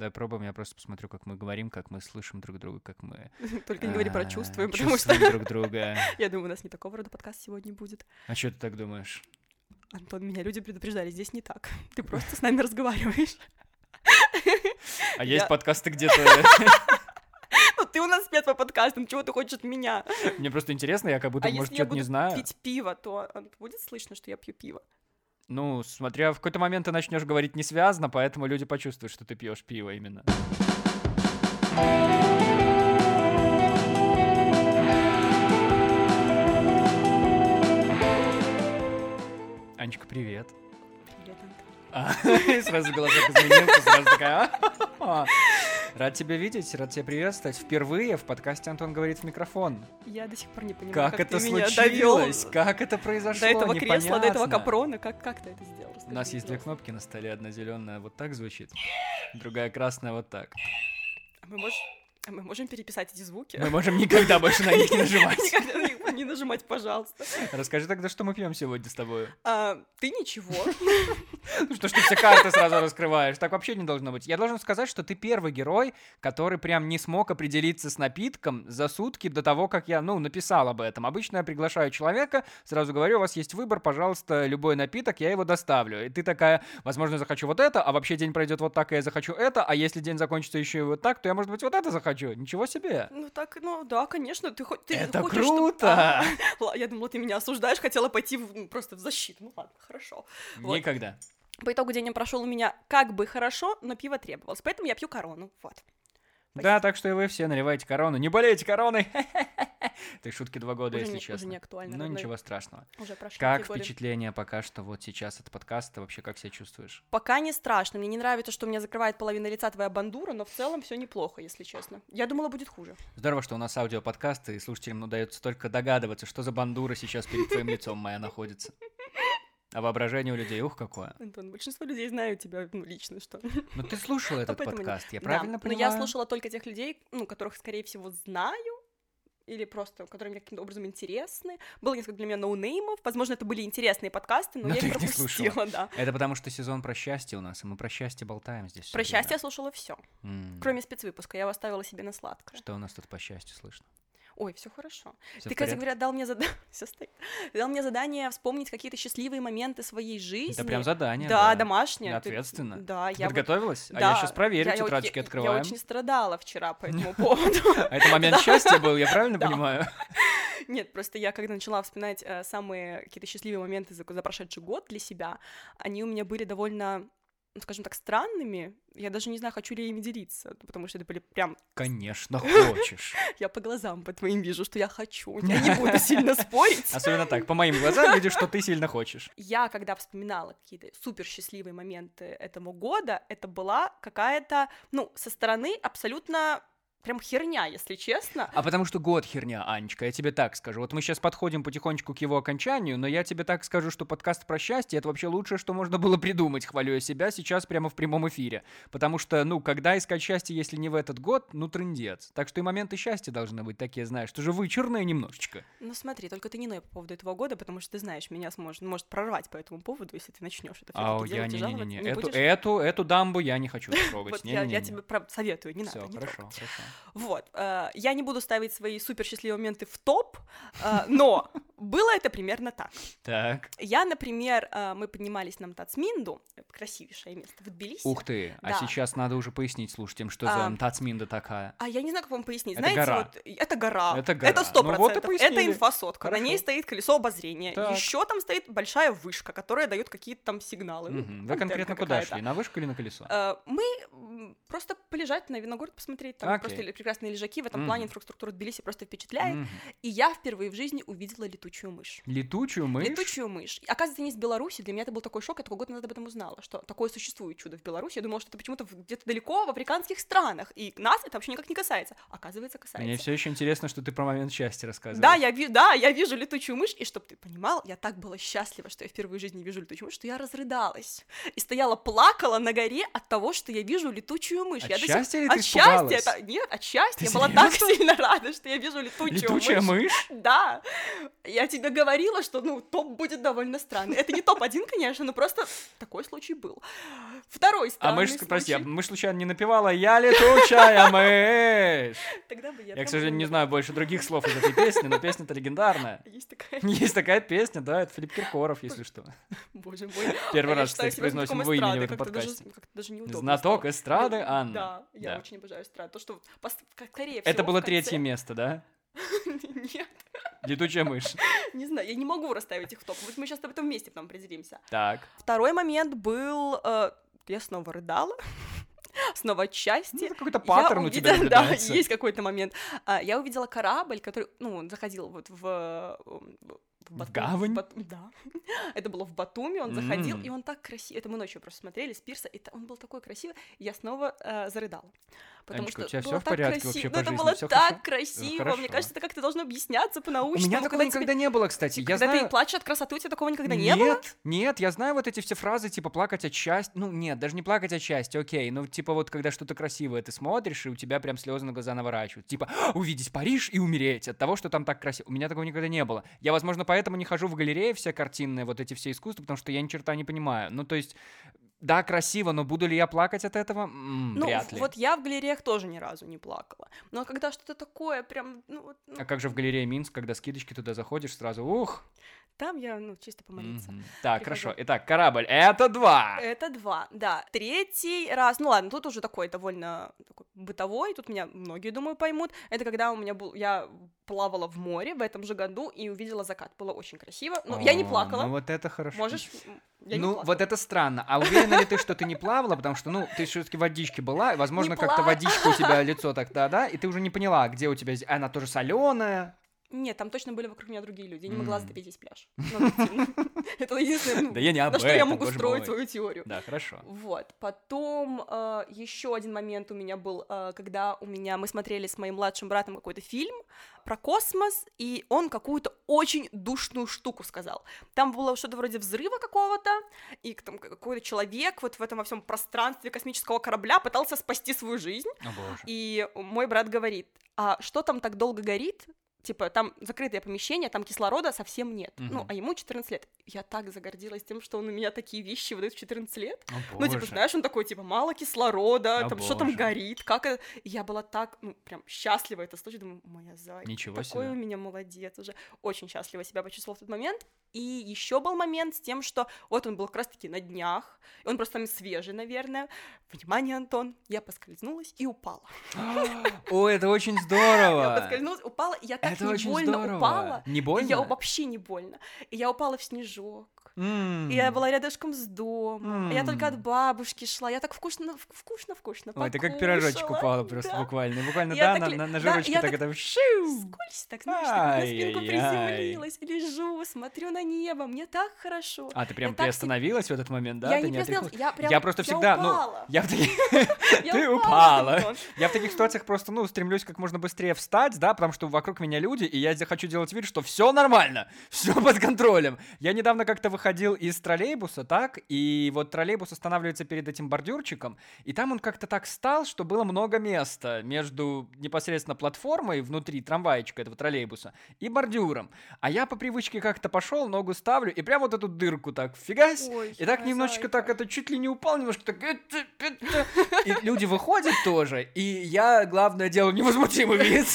Да, пробуем, я просто посмотрю, как мы говорим, как мы слышим друг друга, как мы Только не говори про а, чувствуем, потому что друг друга. я думаю, у нас не такого рода подкаст сегодня будет. А что ты так думаешь? Антон, меня люди предупреждали, здесь не так. Ты просто с нами разговариваешь. А есть Я- подкасты где-то... Ну, ты у нас спец по подкастам, чего ты хочешь от меня? Мне просто интересно, я как будто, А может, если я что-то не буду знаю. пить пиво, то а, будет слышно, что я пью пиво? Ну, смотря в какой-то момент ты начнешь говорить не связано, поэтому люди почувствуют, что ты пьешь пиво именно. Анечка, привет. Привет, Антон. А, сразу голосок изменился, сразу такая... «А, Рад тебя видеть, рад тебя приветствовать. Впервые в подкасте Антон говорит в микрофон. Я до сих пор не понимаю, Как, как, это ты меня довел случилось? Как это произошло? до этого кресла, до этого Непонятно. капрона. Как, как ты это сделал? У Расскажи нас есть две кнопки на столе, одна зеленая вот так звучит, другая красная вот так. А мы, можем, а мы можем переписать эти звуки? Мы можем никогда больше на них не нажимать. Никогда на них не нажимать, пожалуйста. Расскажи тогда, что мы пьем сегодня с тобой. А, ты ничего. Ну что ж ты все карты сразу раскрываешь? Так вообще не должно быть. Я должен сказать, что ты первый герой, который прям не смог определиться с напитком за сутки до того, как я, ну, написал об этом. Обычно я приглашаю человека, сразу говорю, у вас есть выбор, пожалуйста, любой напиток, я его доставлю. И ты такая, возможно, захочу вот это, а вообще день пройдет вот так, и я захочу это, а если день закончится еще и вот так, то я, может быть, вот это захочу. Ничего себе. Ну так, ну да, конечно, ты хоть ты Это хочешь, круто! А, ла- Я думала, ты меня осуждаешь, хотела пойти в- просто в защиту. Ну ладно, хорошо. Вот. Никогда. По итогу день прошел у меня как бы хорошо, но пиво требовалось, поэтому я пью корону. Вот. Да, так что и вы все наливайте корону. Не болейте короной! Ты шутки два года, Уже если не- уже честно. не актуально, Ну, ничего страшного. Уже прошли Как впечатление пока что вот сейчас от подкаста? Вообще, как себя чувствуешь? Пока не страшно. Мне не нравится, что у меня закрывает половина лица твоя бандура, но в целом все неплохо, если честно. Я думала, будет хуже. Здорово, что у нас аудиоподкаст, и слушателям удается только догадываться, что за бандура сейчас перед твоим лицом моя находится. А воображение у людей, ух, какое. Антон, большинство людей знают тебя ну, лично, что. Ну ты слушал этот поэтому подкаст, я Да, правильно но понимаю? я слушала только тех людей, ну, которых, скорее всего, знаю, или просто, которые мне каким-то образом интересны. Было несколько для меня ноунеймов. Возможно, это были интересные подкасты, но, Но я их их не пропустила, да. Это потому что сезон про счастье у нас, и мы про счастье болтаем здесь. Про время. счастье я слушала все, М. кроме спецвыпуска. Я его оставила себе на сладкое. Что у нас тут по счастью слышно? Ой, все хорошо. Всё Ты, кстати говоря, дал мне задание. Дал мне задание вспомнить какие-то счастливые моменты своей жизни. Это прям задание, Да, да. домашнее. Ты- Ответственно. Да, Ты я вот- подготовилась? А Да, я сейчас проверю, я- тетрадочки я- открываем. Я очень страдала вчера по этому поводу. А это момент счастья был, я правильно понимаю? Нет, просто я когда начала вспоминать э, самые какие-то счастливые моменты за, за прошедший год для себя, они у меня были довольно, скажем так, странными. Я даже не знаю, хочу ли я ими делиться, потому что это были прям... Конечно, хочешь. Я по глазам по твоим вижу, что я хочу. Я не буду сильно спорить. Особенно так, по моим глазам видишь, что ты сильно хочешь. Я, когда вспоминала какие-то супер счастливые моменты этого года, это была какая-то, ну, со стороны абсолютно прям херня, если честно. А потому что год херня, Анечка, я тебе так скажу. Вот мы сейчас подходим потихонечку к его окончанию, но я тебе так скажу, что подкаст про счастье — это вообще лучшее, что можно было придумать, хвалю я себя сейчас прямо в прямом эфире. Потому что, ну, когда искать счастье, если не в этот год, ну, трындец. Так что и моменты счастья должны быть такие, знаешь, что же вычурные немножечко. Ну смотри, только ты не ной по поводу этого года, потому что ты знаешь, меня сможет, может прорвать по этому поводу, если ты начнешь это А всё-таки я делать и жаловаться. не-не-не, Не эту, будешь? эту, эту дамбу я не хочу трогать. Вот я, тебе про- советую, не надо. не хорошо, хорошо. Вот, э, я не буду ставить свои супер счастливые моменты в топ, э, но было это примерно так. Так. Я, например, э, мы поднимались на Мтацминду, красивейшее место в Тбилиси. Ух ты, а Да. сейчас надо уже пояснить слушателям, что А. за Тацминда такая. А я не знаю, как вам пояснить. Это Знаете, гора. вот это гора. Это гора. Это сто Ну вот процентов. это инфосотка. На Хорошо. ней стоит колесо обозрения. Так. Еще там стоит большая вышка, которая дает какие-то там сигналы. Ну, Мгм. Вы конкретно куда шли? На вышку или на колесо? Мы просто полежать на Виногород посмотреть, там Окей. просто ли- прекрасные лежаки, в этом Мгм. плане инфраструктура Тбилиси просто впечатляет. Мгм. И я впервые в жизни увидела летучую мышь. Летучую мышь? Летучую мышь. Оказывается, не из Беларуси. Для меня это был такой шок. Я только год назад об этом узнала, что такое существует чудо в Беларуси. Я думала, что это почему-то где-то далеко в африканских странах. И нас это вообще никак не касается. Оказывается, касается. Мне все еще интересно, что ты про момент счастья рассказываешь. Да, я, ви- да, я вижу летучую мышь, и чтобы ты понимал, я так была счастлива, что я впервые в жизни вижу летучую мышь, что я разрыдалась. И стояла, плакала на горе от того, что я вижу летучую мышь. От я сих- счастья или ты От счастья, это... нет, от счастья. Я была так сильно рада, что я вижу летучую, Летучая мышь? Да, я тебе говорила, что, ну, топ будет довольно странный. Это не топ-1, конечно, но просто такой случай был. Второй А странный мышь, прости, а случай. мышь случайно не напевала «Я летучая мышь». Тогда бы я... Я, к сожалению, не знаю больше других слов из этой песни, но песня-то легендарная. Есть такая... Есть такая песня, да, это Филипп Киркоров, если что. Боже мой. Первый раз, кстати, произносим в имени в этом подкасте. Знаток эстрады Анна. Да, я очень обожаю эстраду. То, что скорее Это всего, было в третье место, да? Нет, Летучая мышь. не знаю, я не могу расставить их в топ. Вот мы сейчас об этом вместе потом определимся. Так. Второй момент был... э, Я снова рыдала. Снова от Ну, счастья. это какой-то Я паттерн у тебя увидела- Да, наблюдается. есть какой-то момент. А, Я увидела корабль, который, ну, заходил вот в... В, Бату- гавань? Бат- Да. Это было в Батуми, он заходил, М. и он так красиво... Это мы ночью просто смотрели с пирса, и та- он был такой красивый, я снова э, зарыдала. Потому Анечка, у что тебя было всё в порядке красиво. вообще Ну, по это жизни? было Всё так хорошо? красиво. хорошо. Мне кажется, это как-то должно объясняться У по-научному. меня такого когда никогда тебе- не было, кстати. Я Когда знаю... ты плачешь от красоты, у тебя такого никогда не нет, было? нет, я знаю вот эти все фразы, типа плакать от счастья. Ну, нет, даже не плакать от счастья, окей. Ну, типа вот когда что-то красивое ты смотришь, и у тебя прям слезы на глаза наворачивают. Типа, «А, увидеть Париж и умереть от того, что там так красиво. У меня такого никогда не было. Я, возможно, поэтому не хожу в галереи все картинные, вот эти все искусства, потому что я ни черта не понимаю. Ну, то есть, да, красиво, но буду ли я плакать от этого? М, Ну, вряд ли. вот я в галереях тоже ни разу не плакала. Но когда что-то такое прям, ну, ну, А как же в галерее Минск, когда скидочки туда заходишь, сразу ух. Там я, ну, чисто помолиться. Мгм. Так, Прихожу. хорошо. Итак, корабль. Это два. Это два, да. Третий раз, ну ладно, тут уже такой довольно такой бытовой, тут меня многие, думаю, поймут. Это когда у меня был, я плавала в море в этом же году и увидела закат. Было очень красиво. Ну, я не О, плакала. Ну, вот это хорошо. Можешь? Я ну, плакала. вот это странно. А уверена ли ты, что ты не плавала? Потому что, ну, ты все-таки в водичке была, возможно, как-то водичка у тебя лицо так-то, да, и ты уже не поняла, где у тебя... Она тоже соленая. Нет, там точно были вокруг меня другие люди. Я не могла затопить весь пляж. Это единственное, Да я не на что я могу строить свою теорию. Да, хорошо. Вот. Потом э, еще один момент у меня был, э, когда у меня мы смотрели с моим младшим братом какой-то фильм про космос, и он какую-то очень душную штуку сказал. Там было что-то вроде взрыва какого-то, и там какой-то человек вот в этом во всем пространстве космического корабля пытался спасти свою жизнь. И мой брат говорит, а что там так долго горит? Типа, там закрытое помещение, там кислорода совсем нет. Ну, Мгм. а ему 14 лет. Я так загордилась тем, что он у меня такие вещи выдает в 14 лет. О, Ну, типа, боже. знаешь, он такой, типа, мало кислорода, О, там что там боже. горит, как это... Я была так, ну, прям счастлива это слушать, думаю, моя зайка, Ничего такой себе. у меня молодец уже. Очень счастлива себя почувствовала в тот момент. И еще был момент с тем, что вот он был как раз-таки на днях, и он просто там свежий, наверное. Внимание, Антон, я поскользнулась и упала. О, это очень Я здорово. поскользнулась, упала, я так Это не больно здорово. упала. Не больно? Я вообще не больно. И я упала в снежок. И я была рядышком с домом. Я только от бабушки шла. Я так вкусно, вкусно, вкусно Ой, ты как пирожочек упала просто Да. буквально. Буквально, Я да, так на, на, на жирочке так так это... Скользь так, знаешь, так на спинку приземлилась. Лежу, смотрю на небо. Мне так хорошо. А, ты прям приостановилась в этот момент, да? я не призналась, я прям... Я просто всегда, ну, я Ты упала. Я в таких ситуациях просто, ну, стремлюсь как можно быстрее встать, да, потому что вокруг меня люди, и я хочу делать вид, что все нормально, все под контролем. Я недавно как-то выходил из троллейбуса, так, и вот троллейбус останавливается перед этим бордюрчиком, и там он как-то так стал, что было много места между непосредственно платформой внутри трамвайчика этого троллейбуса и бордюром. А я по привычке как-то пошел, ногу ставлю, и прям вот эту дырку так фигась, Ой, и так немножечко так это чуть ли не упал, немножко так... И люди выходят тоже, и я, главное, делаю невозмутимый вид.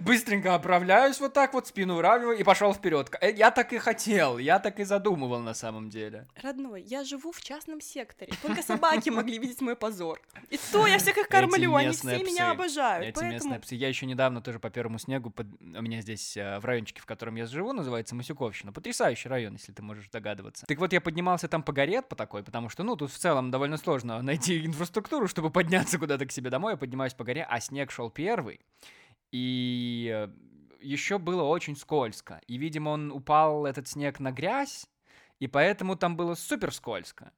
Быстренько оправляюсь вот так вот, спину выравниваю и пошел вперед. Я так и хотел, я так и задумывал на самом деле. Родной, я живу в частном секторе. Только собаки могли видеть мой позор. И то я всех их кормлю, они все псы. меня обожают. Эти поэтому... местные псы. Я еще недавно тоже по первому снегу, под- у меня здесь э, в райончике, в котором я живу, называется Масюковщина. Потрясающий район, если ты можешь догадываться. Так вот, я поднимался там по горе по такой, потому что, ну, тут в целом довольно сложно найти инфраструктуру, чтобы подняться куда-то к себе домой. Я поднимаюсь по горе, а снег шел первый. И еще было очень скользко. И, видимо, он упал, этот снег, на грязь, и поэтому там было супер скользко.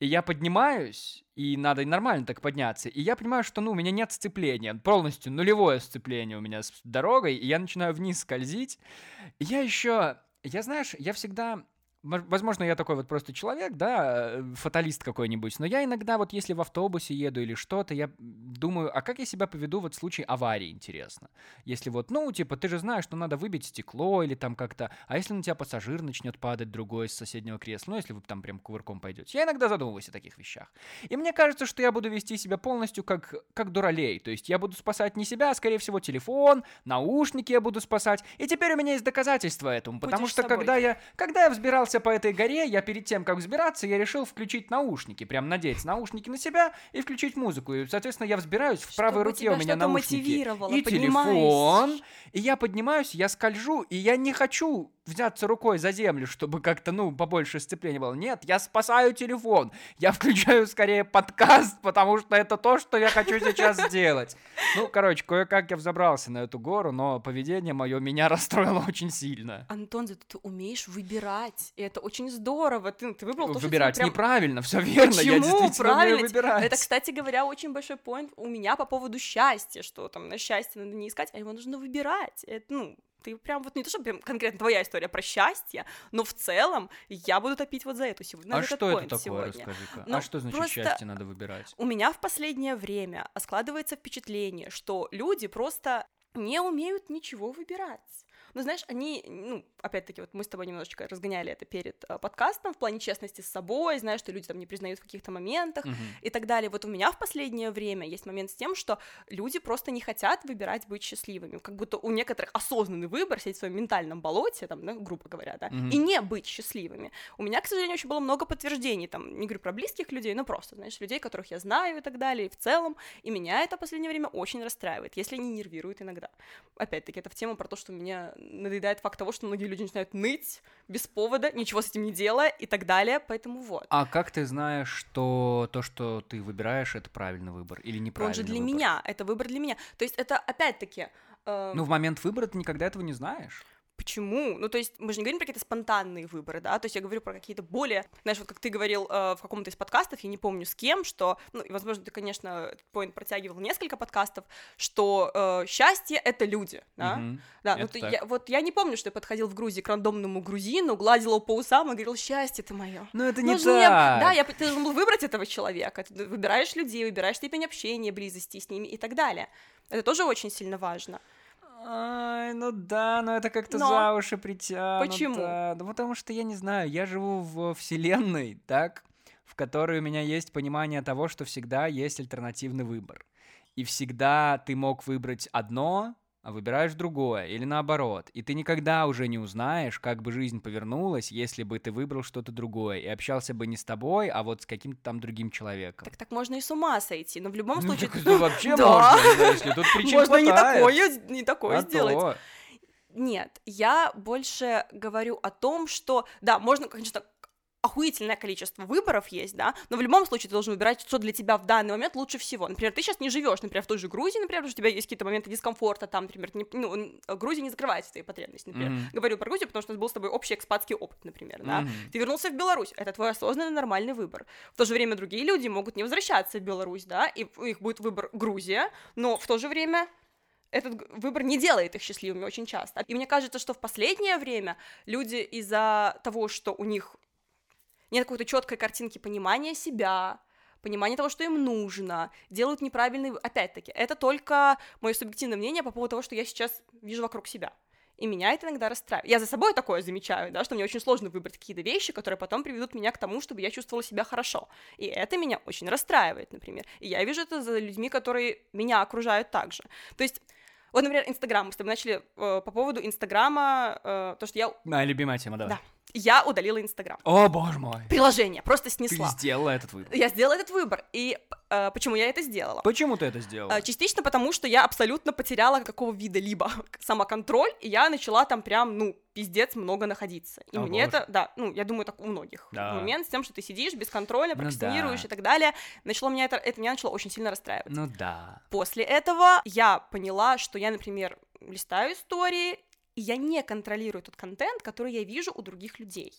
И я поднимаюсь, и надо нормально так подняться. И я понимаю, что, ну, у меня нет сцепления. Полностью нулевое сцепление у меня с дорогой. И я начинаю вниз скользить. И я еще... Я, знаешь, я всегда... мож- Возможно, я такой вот просто человек, да, э, фаталист какой-нибудь, но я иногда вот если в автобусе еду или что-то, я думаю, а как я себя поведу вот в случае аварии, интересно? Если вот, ну, типа, ты же знаешь, что надо выбить стекло или там как-то, а если на тебя пассажир начнет падать другой с соседнего кресла, ну, если вы там прям кувырком пойдете. Я иногда задумываюсь о таких вещах. И мне кажется, что я буду вести себя полностью как, как дуралей, то есть я буду спасать не себя, а, скорее всего, телефон, наушники я буду спасать, и теперь у меня есть доказательства этому, потому Будешь что собой. когда я, когда я взбирался по этой горе, я перед тем, как взбираться, я решил включить наушники, прям надеть наушники на себя и включить музыку. И, соответственно, я взбираюсь, в правой Чтобы руке у меня наушники и телефон, и я поднимаюсь, я скольжу, и я не хочу взяться рукой за землю, чтобы как-то, ну, побольше сцепления было. Нет, я спасаю телефон. Я включаю скорее подкаст, потому что это то, что я хочу сейчас сделать. Ну, короче, кое-как я взобрался на эту гору, но поведение мое меня расстроило очень сильно. Антон, ты умеешь выбирать, это очень здорово. Ты, ты выбрал то, Выбирать прям... неправильно, все верно. Я Почему? действительно Правильно. выбирать. Это, кстати говоря, очень большой поинт у меня по поводу счастья, что там на счастье надо не искать, а его нужно выбирать. Это, ну, ты прям вот не то, что прям конкретно твоя история про счастье, но в целом я буду топить вот за эту сегодня. А этот что это такое, сегодня. расскажи-ка? Ну, а что значит счастье надо выбирать? У меня в последнее время складывается впечатление, что люди просто не умеют ничего выбирать. Ну, знаешь, они, ну, опять-таки, вот мы с тобой немножечко разгоняли это перед э, подкастом в плане честности с собой, знаешь, что люди там не признают в каких-то моментах Мгм. и так далее. Вот у меня в последнее время есть момент с тем, что люди просто не хотят выбирать быть счастливыми. Как будто у некоторых осознанный выбор сидеть в своем ментальном болоте, там, да, грубо говоря, да, Мгм. и не быть счастливыми. У меня, к сожалению, очень было много подтверждений, там, не говорю про близких людей, но просто, знаешь, людей, которых я знаю и так далее, и в целом, и меня это в последнее время очень расстраивает, если они нервируют иногда. Опять-таки, это в тему про то, что меня надоедает факт того, что многие люди начинают ныть без повода, ничего с этим не делая и так далее, поэтому вот. А как ты знаешь, что то, что ты выбираешь, это правильный выбор или Он неправильный же для выбор? меня, это выбор для меня. То есть это, опять-таки, э, Ну, в момент выбора ты никогда этого не знаешь. Почему? Ну, то есть мы же не говорим про какие-то спонтанные выборы, да, то есть я говорю про какие-то более, знаешь, вот как ты говорил э, в каком-то из подкастов, я не помню с кем, что, ну, и, возможно, ты, конечно, этот поинт протягивал несколько подкастов, что э, счастье — это люди, да, Мгм. да, ну, это ты- я, вот я не помню, что я подходил в Грузии к рандомному грузину, гладил его по усам и говорил, счастье ты мое. Ну, это не Нужно мне- так. Да, я, ты должен был выбрать этого человека. Ты выбираешь людей, выбираешь степень общения, близости с ними и так далее. Это тоже очень сильно важно. Ай, ну да, но это как-то Но. за уши притянуто. Почему? Ну, потому что, я не знаю, я живу в вселенной, так, в которой у меня есть понимание того, что всегда есть альтернативный выбор. И всегда ты мог выбрать одно, а выбираешь другое, или наоборот. И ты никогда уже не узнаешь, как бы жизнь повернулась, если бы ты выбрал что-то другое и общался бы не с тобой, а вот с каким-то там другим человеком. Так так можно и с ума сойти, но в любом Ну, случае... так это вообще Да. можно, знаешь ли, тут причин Можно не хватает. такое, не такое А сделать. то. Нет, я больше говорю о том, что, да, можно, конечно, охуительное количество выборов есть, да, но в любом случае ты должен выбирать, что для тебя в данный момент лучше всего. Например, ты сейчас не живешь, например, в той же Грузии, например, потому что у тебя есть какие-то моменты дискомфорта, там, например, не- ну, Грузия не закрывает твои потребности, например. Мгм. Говорю про Грузию, потому что у нас был с тобой общий экспатский опыт, например, да. Мгм. Ты вернулся в Беларусь, это твой осознанный нормальный выбор. В то же время другие люди могут не возвращаться в Беларусь, да, и у них будет выбор Грузия, но в то же время этот выбор не делает их счастливыми очень часто. И мне кажется, что в последнее время люди из-за того, что у них нет какой-то четкой картинки понимания себя, понимания того, что им нужно, делают неправильный... Опять-таки, это только мое субъективное мнение по поводу того, что я сейчас вижу вокруг себя. И меня это иногда расстраивает. Я за собой такое замечаю, да, что мне очень сложно выбрать какие-то вещи, которые потом приведут меня к тому, чтобы я чувствовала себя хорошо. И это меня очень расстраивает, например. И я вижу это за людьми, которые меня окружают также. То есть, вот, например, Инстаграм. Мы с тобой начали э, по поводу Инстаграма, э, то, что я, Моя любимая тема, давай. Да. Я удалила Инстаграм. О, боже мой. Приложение просто Ты снесла. сделала этот выбор. Я сделала этот выбор. И э, почему я это сделала? Почему ты это сделала? Э, Частично потому, что я абсолютно потеряла какого вида либо самоконтроль, и я начала там прям, ну, пиздец много находиться. И О, мне боже. это, да, ну, я думаю, так у многих Да. момент с тем, что ты сидишь без контроля, Ну прокрастинируешь да. и так далее, начало меня это, это меня начало очень сильно расстраивать. Ну да. После этого я поняла, что я, например, листаю истории, и я не контролирую тот контент, который я вижу у других людей.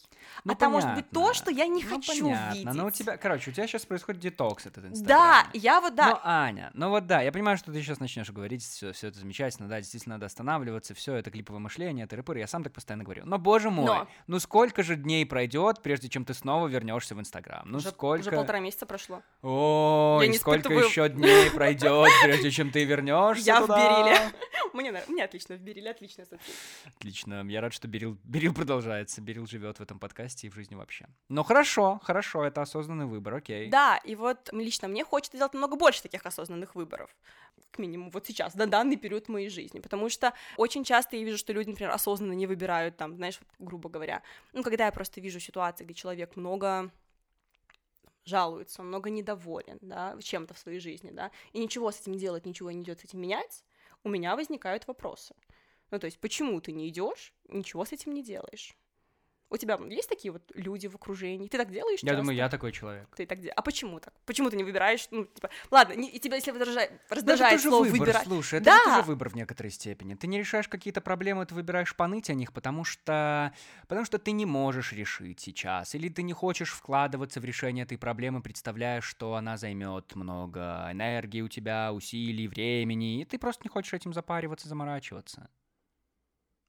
Ну, а там может быть то, понятно. что я не Ну, хочу понятно. видеть. Но у тебя, короче, у тебя сейчас происходит детокс этот Да, Инстаграм. я вот, да, Ну, Аня, ну вот да, я понимаю, что ты сейчас начнешь говорить, все, все это замечательно, да, действительно надо останавливаться, все это клиповое мышление, тыры я сам так постоянно говорю. Но, боже мой, Но. ну сколько же дней пройдет, прежде чем ты снова вернешься в Инстаграм? Ну уже, сколько? уже полтора месяца прошло. Ой, Я не сколько испытываю- еще дней пройдет, прежде чем ты вернешься Я в? Бериле. Мне, мне отлично, в Бериле отличная соцсеть. Отлично, я рад, что Берил, Берил продолжается, Берил живет в этом подкасте и в жизни вообще. Ну хорошо, хорошо, это осознанный выбор, окей. Да, и вот лично мне хочется делать намного больше таких осознанных выборов. К минимуму вот сейчас, на данный период моей жизни. Потому что очень часто я вижу, что люди, например, осознанно не выбирают там, знаешь, грубо говоря. Ну, когда я просто вижу ситуации, где человек много жалуется, он много недоволен, да, чем-то в своей жизни, да, и ничего с этим делать, ничего не идет с этим менять, у меня возникают вопросы. Ну, то есть, почему ты не идешь, ничего с этим не делаешь? У тебя есть такие вот люди в окружении? Ты так делаешь Я часто? думаю, я такой человек. Ты так де- А почему так? Почему ты не выбираешь? Ну, типа, ладно, не- и тебя, если раздражает, Ну, раздражает тоже слово выбор, выбирать. слушай, это Да. же тоже выбор в некоторой степени. Ты не решаешь какие-то проблемы, ты выбираешь поныть о них, потому что, потому что ты не можешь решить сейчас, или ты не хочешь вкладываться в решение этой проблемы, представляя, что она займет много энергии у тебя, усилий, времени, и ты просто не хочешь этим запариваться, заморачиваться.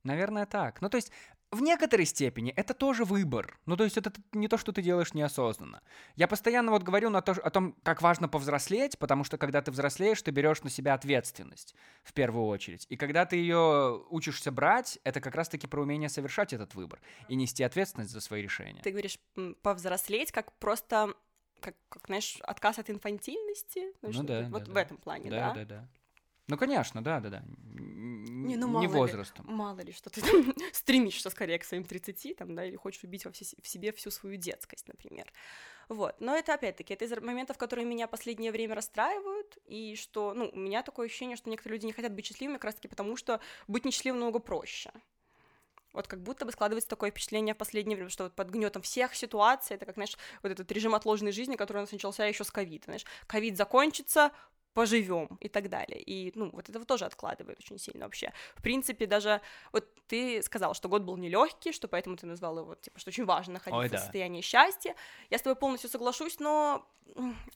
Наверное, так. Ну, то есть, в некоторой степени это тоже выбор. Ну, то есть, это не то, что ты делаешь неосознанно. Я постоянно вот говорю на то, о том, как важно повзрослеть, потому что когда ты взрослеешь, ты берешь на себя ответственность в первую очередь. И когда ты ее учишься брать, это как раз-таки про умение совершать этот выбор и нести ответственность за свои решения. Ты говоришь повзрослеть, как просто, как, как, знаешь, отказ от инфантильности. Ну что да? Вот да, в да. этом плане, да? Да, да, да. Ну, конечно, да, да, да. Не, ну, мало не ли. возрастом. Мало ли, что ты там стремишься скорее к своим 30, там, да, или хочешь убить во все- в себе всю свою детскость, например. Вот, но это опять-таки, это из моментов, которые меня последнее время расстраивают, и что, ну, у меня такое ощущение, что некоторые люди не хотят быть счастливыми как раз-таки потому, что быть несчастливым намного проще. Вот как будто бы складывается такое впечатление в последнее время, что вот под гнетом всех ситуаций, это как, знаешь, вот этот режим отложенной жизни, который у нас начался еще с ковида, знаешь, ковид закончится, поживем и так далее. И, ну, вот этого тоже откладывает очень сильно вообще. В принципе, даже вот ты сказал, что год был нелегкий, что поэтому ты назвал его, типа, что очень важно находиться Ой, в да. состоянии счастья. Я с тобой полностью соглашусь, но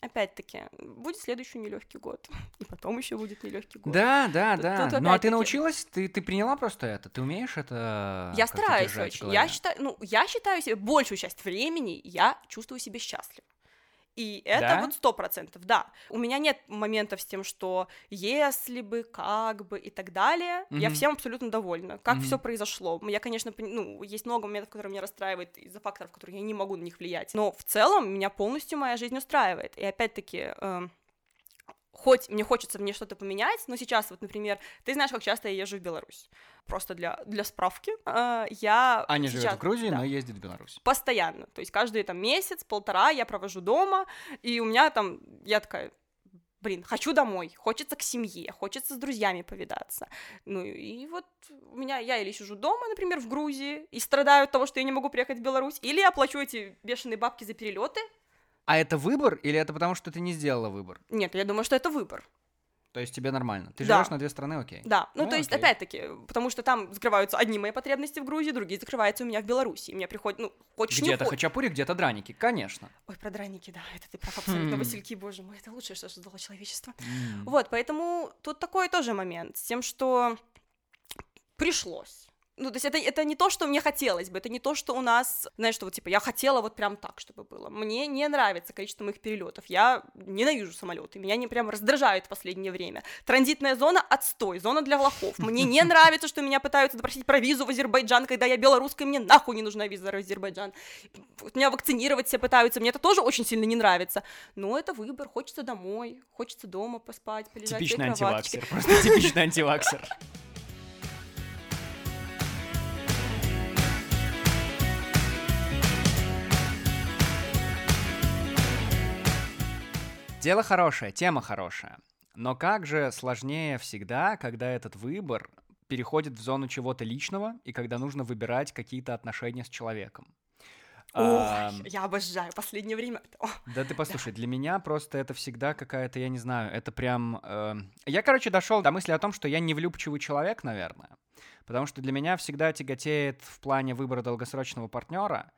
опять-таки будет следующий нелегкий год, и потом еще будет нелегкий год. Да, да, Тут- да. тут ну а ты научилась? Ты, ты приняла просто это? Ты умеешь это? Я стараюсь в очень. Я считаю, ну, я считаю себе большую часть времени я чувствую себя счастлив. И это Да? вот сто процентов, да. У меня нет моментов с тем, что если бы, как бы и так далее. Я Мгм. всем абсолютно довольна. Как Мгм. все произошло. Я, конечно, ну, есть много моментов, которые меня расстраивают из-за факторов, которые я не могу на них влиять. Но в целом меня полностью моя жизнь устраивает. И опять-таки, эм, хоть мне хочется мне что-то поменять, но сейчас вот, например, ты знаешь, как часто я езжу в Беларусь. Просто для, для справки. э, я Аня живет сейчас- в Грузии, да, но ездит в Беларусь. постоянно. То есть каждый там месяц, полтора я провожу дома, и у меня там, я такая, блин, хочу домой, хочется к семье, хочется с друзьями повидаться. Ну и вот у меня, я или сижу дома, например, в Грузии, и страдаю от того, что я не могу приехать в Беларусь, или я плачу эти бешеные бабки за перелеты. А это выбор или это потому, что ты не сделала выбор? Нет, я думаю, что это выбор. То есть тебе нормально. Ты Да. живешь на две страны, окей. Да, ну Ну, то есть, окей. опять-таки, потому что там закрываются одни мои потребности в Грузии, другие закрываются у меня в Беларуси. И мне приходит, ну, хочешь Где-то хачапури, где-то драники, конечно. Ой, про драники, да, это ты прав абсолютно, Хм. Васильки, боже мой, это лучшее, что создало человечество. Вот, поэтому тут такой тоже момент с тем, что пришлось. Ну, то есть это, это не то, что мне хотелось бы, это не то, что у нас, знаешь, что вот типа я хотела вот прям так, чтобы было. Мне не нравится количество моих перелетов. Я ненавижу самолеты, меня они прям раздражают в последнее время. Транзитная зона отстой, зона для лохов. Мне не нравится, что меня пытаются допросить про визу в Азербайджан, когда я белорусская, мне нахуй не нужна виза в Азербайджан. Меня вакцинировать все пытаются, мне это тоже очень сильно не нравится. Но это выбор, хочется домой, хочется дома поспать, полежать Типичный антиваксер. Просто типичный антиваксер. Дело хорошее, тема хорошая. Но как же сложнее всегда, когда этот выбор переходит в зону чего-то личного и когда нужно выбирать какие-то отношения с человеком. Ой, я обожаю последнее время. Да ты послушай, для меня просто это всегда какая-то, я не знаю, это прям... Э... Я, короче, дошел до мысли о том, что я не влюбчивый человек, наверное. Потому что для меня всегда тяготеет в плане выбора долгосрочного партнера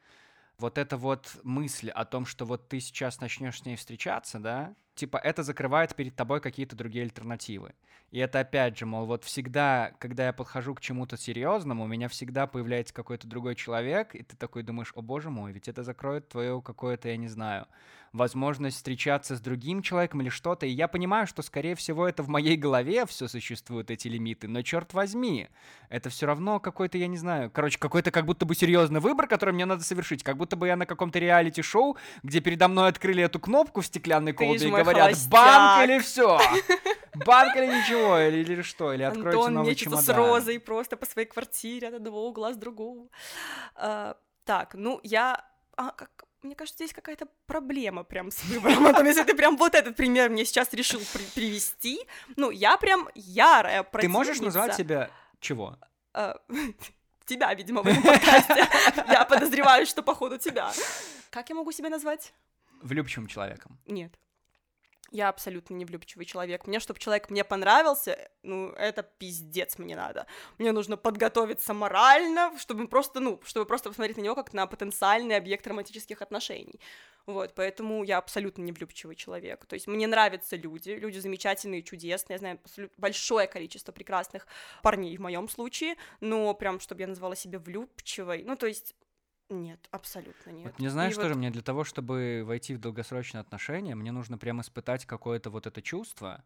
вот эта вот мысль о том, что вот ты сейчас начнешь с ней встречаться, да, типа это закрывает перед тобой какие-то другие альтернативы. И это опять же, мол, вот всегда, когда я подхожу к чему-то серьезному, у меня всегда появляется какой-то другой человек, и ты такой думаешь, о боже мой, ведь это закроет твое какое-то, я не знаю, возможность встречаться с другим человеком или что-то. И я понимаю, что, скорее всего, это в моей голове все существуют, эти лимиты. Но черт возьми, это все равно какой-то, я не знаю, короче, какой-то как будто бы серьезный выбор, который мне надо совершить. Как будто бы я на каком-то реалити-шоу, где передо мной открыли эту кнопку в стеклянной колбе и говорят, холостяк. банк или все. Банк или ничего, или, или что, или откройте Антон новый чемодан. с розой просто по своей квартире от одного угла с другого. А, так, ну я... А, как, мне кажется, здесь какая-то проблема прям с выбором. А если ты прям вот этот пример мне сейчас решил при- привести, ну, я прям ярая Ты можешь назвать себя чего? А, тебя, видимо, в этом подкасте. Я подозреваю, что походу тебя. Как я могу себя назвать? Влюбчивым человеком. Нет. Я абсолютно не влюбчивый человек. Мне, чтобы человек мне понравился, ну, это пиздец мне надо. Мне нужно подготовиться морально, чтобы просто, ну, чтобы просто посмотреть на него как на потенциальный объект романтических отношений. Вот, поэтому я абсолютно не влюбчивый человек. То есть мне нравятся люди, люди замечательные, чудесные, я знаю большое количество прекрасных парней в моем случае, но прям, чтобы я назвала себя влюбчивой, ну, то есть нет, абсолютно нет. Вот не знаешь, что вот... же мне для того, чтобы войти в долгосрочные отношения, мне нужно прям испытать какое-то вот это чувство,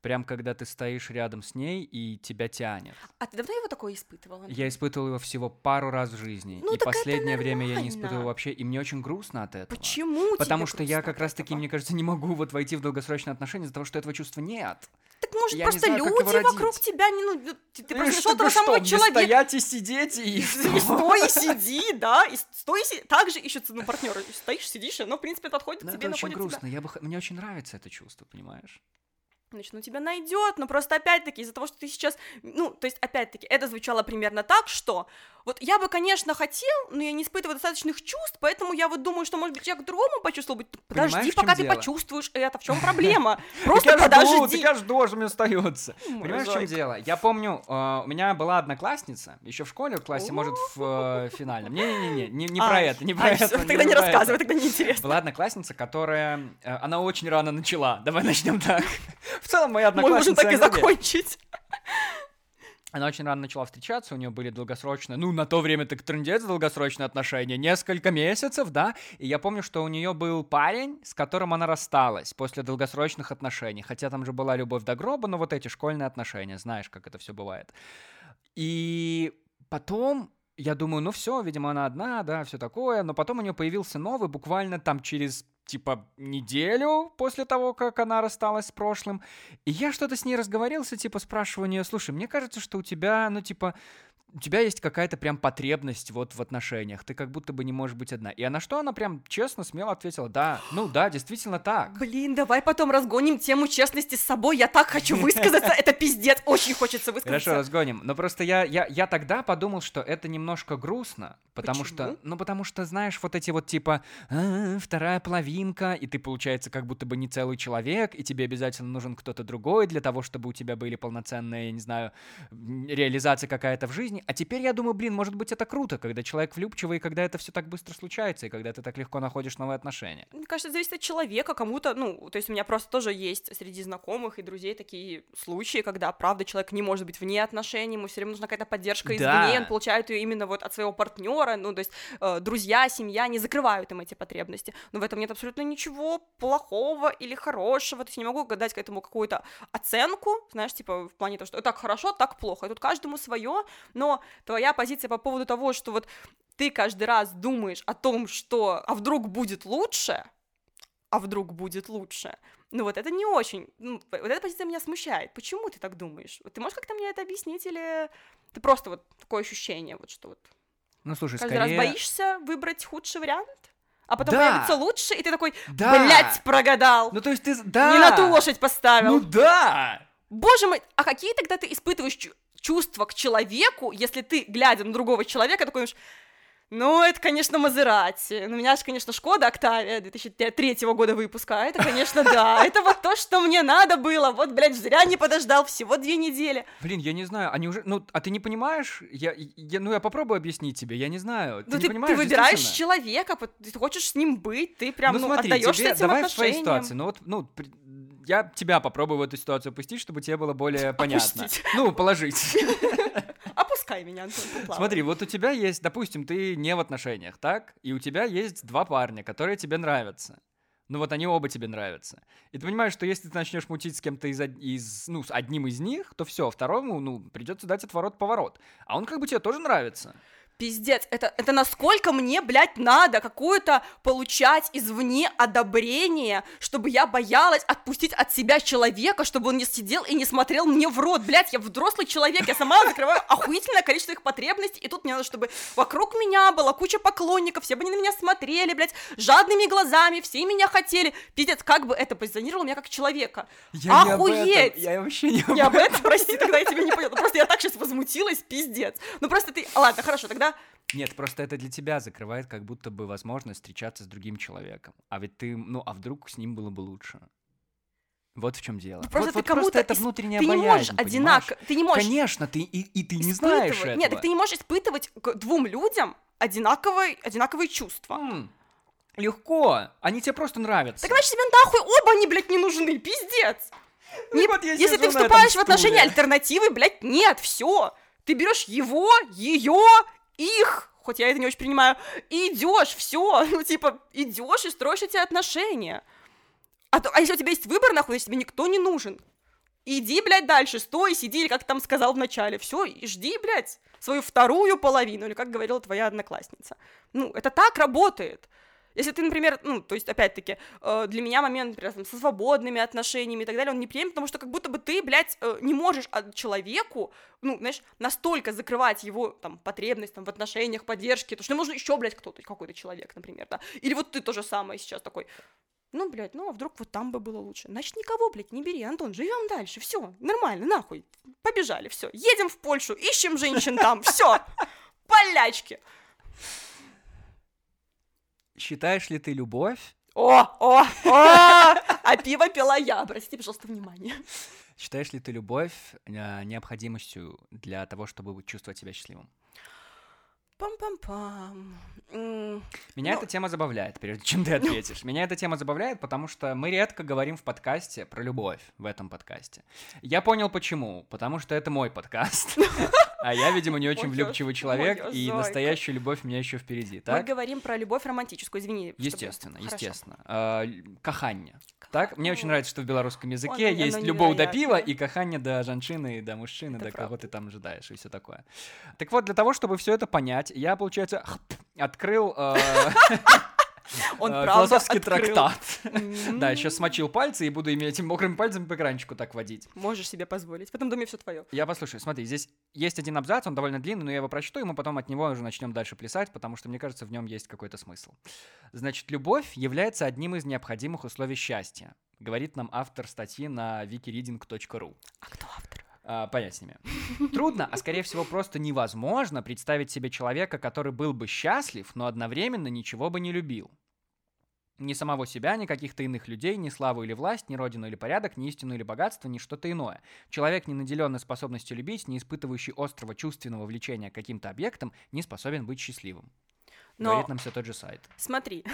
прям когда ты стоишь рядом с ней и тебя тянет. А ты давно его такое испытывала? Я испытывал его всего пару раз в жизни. Ну, и последнее время я не испытывал вообще, и мне очень грустно от этого. Почему? Потому что я как раз-таки, мне кажется, не могу вот войти в долгосрочные отношения из-за того, что этого чувства нет. Так может я просто знаю, люди вокруг тебя не ну ты, ты просто нашел того самого человека. Стоять и сидеть и стой и сиди, да, и стой и сиди. Также ищутся ну партнеры. Стоишь, сидишь, но в принципе подходит к тебе, это очень грустно. Я бы мне очень нравится это чувство, понимаешь? Значит, ну тебя найдет, но просто опять-таки из-за того, что ты сейчас, ну, то есть опять-таки это звучало примерно так, что вот я бы, конечно, хотел, но я не испытываю достаточных чувств, поэтому я вот думаю, что, может быть, я к другому почувствовал. Подожди, Понимаешь, пока ты дело? почувствуешь это, в чем проблема? Просто подожди. Я жду, что мне остается. Понимаешь, в чем дело? Я помню, э, у меня была одноклассница, еще в школе, в классе, может, в э, финальном. Не-не-не, не про это, не про это. Тогда не рассказывай, тогда неинтересно. Была одноклассница, которая, э, она очень рано начала. Давай начнем так. В целом, моя одноклассница... Мы можем так и закончить. Она очень рано начала встречаться, у нее были долгосрочные, ну, на то время так трендец долгосрочные отношения, несколько месяцев, да, и я помню, что у нее был парень, с которым она рассталась после долгосрочных отношений, хотя там же была любовь до гроба, но вот эти школьные отношения, знаешь, как это все бывает. И потом я думаю, ну все, видимо, она одна, да, все такое, но потом у нее появился новый, буквально там через типа неделю после того, как она рассталась с прошлым. И я что-то с ней разговорился, типа спрашиваю у нее, слушай, мне кажется, что у тебя, ну типа, у тебя есть какая-то прям потребность вот в отношениях, ты как будто бы не можешь быть одна. И она что, она прям честно, смело ответила, да, ну да, действительно так. Блин, давай потом разгоним тему честности с собой, я так хочу высказаться, это пиздец, очень хочется высказаться. Хорошо, разгоним, но просто я, я, я тогда подумал, что это немножко грустно, потому что, ну потому что, знаешь, вот эти вот типа, «А, вторая половинка, и ты, получается, как будто бы не целый человек, и тебе обязательно нужен кто-то другой для того, чтобы у тебя были полноценные, я не знаю, реализация какая-то в жизни, жизни. А теперь я думаю, блин, может быть, это круто, когда человек влюбчивый, и когда это все так быстро случается, и когда ты так легко находишь новые отношения. Мне кажется, это зависит от человека, кому-то, ну, то есть у меня просто тоже есть среди знакомых и друзей такие случаи, когда, правда, человек не может быть вне отношений, ему все время нужна какая-то поддержка извне, да. он получает ее именно вот от своего партнера, ну, то есть э, друзья, семья не закрывают им эти потребности. Но в этом нет абсолютно ничего плохого или хорошего, то есть не могу дать к этому какую-то оценку, знаешь, типа в плане того, что так хорошо, так плохо, и тут каждому свое, но но твоя позиция по поводу того, что вот ты каждый раз думаешь о том, что а вдруг будет лучше, а вдруг будет лучше, ну вот это не очень, ну, вот эта позиция меня смущает. Почему ты так думаешь? Ты можешь как-то мне это объяснить или ты просто вот такое ощущение, вот что вот ну, слушай, каждый скорее... раз боишься выбрать худший вариант? А потом да. появится лучше, и ты такой, да. блядь, прогадал. Ну, то есть ты, да. Не на ту лошадь поставил. Ну, да. Боже мой, а какие тогда ты испытываешь чувства к человеку, если ты, глядя на другого человека, такой думаешь, Ну, это, конечно, Мазерати. Ну, у меня же, конечно, Шкода Октавия 2003 года выпуска. А это, конечно, да. Это вот то, что мне надо было. Вот, блядь, зря не подождал всего две недели. Блин, я не знаю, они уже... Ну, а ты не понимаешь? Я, я, ну, я попробую объяснить тебе, я не знаю. Ты Ну, не ты, понимаешь, ты выбираешь человека, ты хочешь с ним быть, ты прям, ну, ну, смотри, отдаешься тебе, этим давай в своей отношениям. ситуации. Ну, вот, ну, я тебя попробую в эту ситуацию опустить, чтобы тебе было более понятно. Опустить. Ну, положить. Опускай меня, Антон, поплавай. Смотри, вот у тебя есть, допустим, ты не в отношениях, так? И у тебя есть два парня, которые тебе нравятся. Ну вот они оба тебе нравятся. И ты понимаешь, что если ты начнешь мутить с кем-то из, из ну, с одним из них, то все, второму, ну, придется дать отворот-поворот. А он как бы тебе тоже нравится. Пиздец, это, это насколько мне, блядь, надо какое-то получать извне одобрение, чтобы я боялась отпустить от себя человека, чтобы он не сидел и не смотрел мне в рот. Блядь, я взрослый человек, я сама закрываю охуительное количество их потребностей, и тут мне надо, чтобы вокруг меня была куча поклонников, все бы они на меня смотрели, блядь, жадными глазами, все меня хотели. Пиздец, как бы это позиционировало меня как человека. Я не Охуеть! Я вообще не об Я об этом, прости, тогда я тебя не поняла. Просто я так сейчас возмутилась, пиздец. Ну просто ты... Ладно, хорошо, тогда... Нет, просто это для тебя закрывает как будто бы возможность встречаться с другим человеком. А ведь ты, ну, а вдруг с ним было бы лучше? Вот в чем дело. Просто вот, ты вот кому-то это ис- внутренняя Ты не можешь одинаково... Ты не можешь Конечно, ты и, и ты не знаешь этого. Нет, так ты не можешь испытывать к двум людям одинаковые, одинаковые чувства. М, Легко. Они тебе просто нравятся. Так значит, тебе нахуй оба они, блядь, не нужны, пиздец. Ну Не- вот Если ты вступаешь в отношения альтернативы, блядь, нет, все. Ты берешь его, ее, их, хоть я это не очень принимаю, идешь, все, ну типа идешь и строишь эти отношения. А, то- а если у тебя есть выбор, нахуй, если тебе никто не нужен, иди, блядь, дальше, стой, сиди, или как ты там сказал в начале, все, и жди, блядь, свою вторую половину, или как говорила твоя одноклассница. Ну, это так работает. Если ты, например, ну, то есть, опять-таки, э, для меня момент, например, там, со свободными отношениями и так далее, он неприемлем, потому что как будто бы ты, блядь, э, не можешь человеку, ну, знаешь, настолько закрывать его, там, потребность, там, в отношениях, поддержке, то что нужно еще, блядь, кто-то, какой-то человек, например, да. Или вот ты то же самое сейчас такой, ну, блядь, ну, а вдруг вот там бы было лучше. Значит, никого, блядь, не бери, Антон, живем дальше, все, нормально, нахуй, побежали, все, едем в Польшу, ищем женщин там, все, полячки. Считаешь ли ты любовь? О, о, о! А пиво пила я. Обратите, пожалуйста, внимание. Считаешь ли ты любовь э, необходимостью для того, чтобы чувствовать себя счастливым? Пам-пам-пам. Меня Ну- эта тема забавляет, прежде чем ты ответишь. Меня эта тема забавляет, потому что мы редко говорим в подкасте про любовь в этом подкасте. Я понял почему. Потому что это мой подкаст. А я, видимо, не очень влюбчивый человек, ой, и настоящая любовь у меня еще впереди, Мы так? говорим про любовь романтическую, извини. Естественно, естественно. А, Каханье. Так? Мне очень нравится, что в белорусском языке Ой, оно есть любовь до пива и каханье до женщины, до мужчины, Это до кого ты там ожидаешь и все такое. Так вот, для того, чтобы все это понять, я, получается, открыл э, Он э, правда философский открыл. трактат. Да, сейчас смочил пальцы и буду этим мокрыми пальцами по экранчику так водить. Можешь себе позволить. В этом доме все твое. Я послушаю, смотри, здесь есть один абзац, он довольно длинный, но я его прочту, и мы потом от него уже начнем дальше плясать, потому что, мне кажется, в нем есть какой-то смысл. Значит, любовь является одним из необходимых условий счастья, говорит нам автор статьи на wikireading.ru. А кто автор? А, понять с ними. Трудно, а скорее всего просто невозможно представить себе человека, который был бы счастлив, но одновременно ничего бы не любил. Ни самого себя, ни каких-то иных людей, ни славу или власть, ни родину или порядок, ни истину или богатство, ни что-то иное. Человек, не наделенный способностью любить, не испытывающий острого чувственного влечения к каким-то объектам, не способен быть счастливым. Но Говорит нам все тот же сайт. смотри,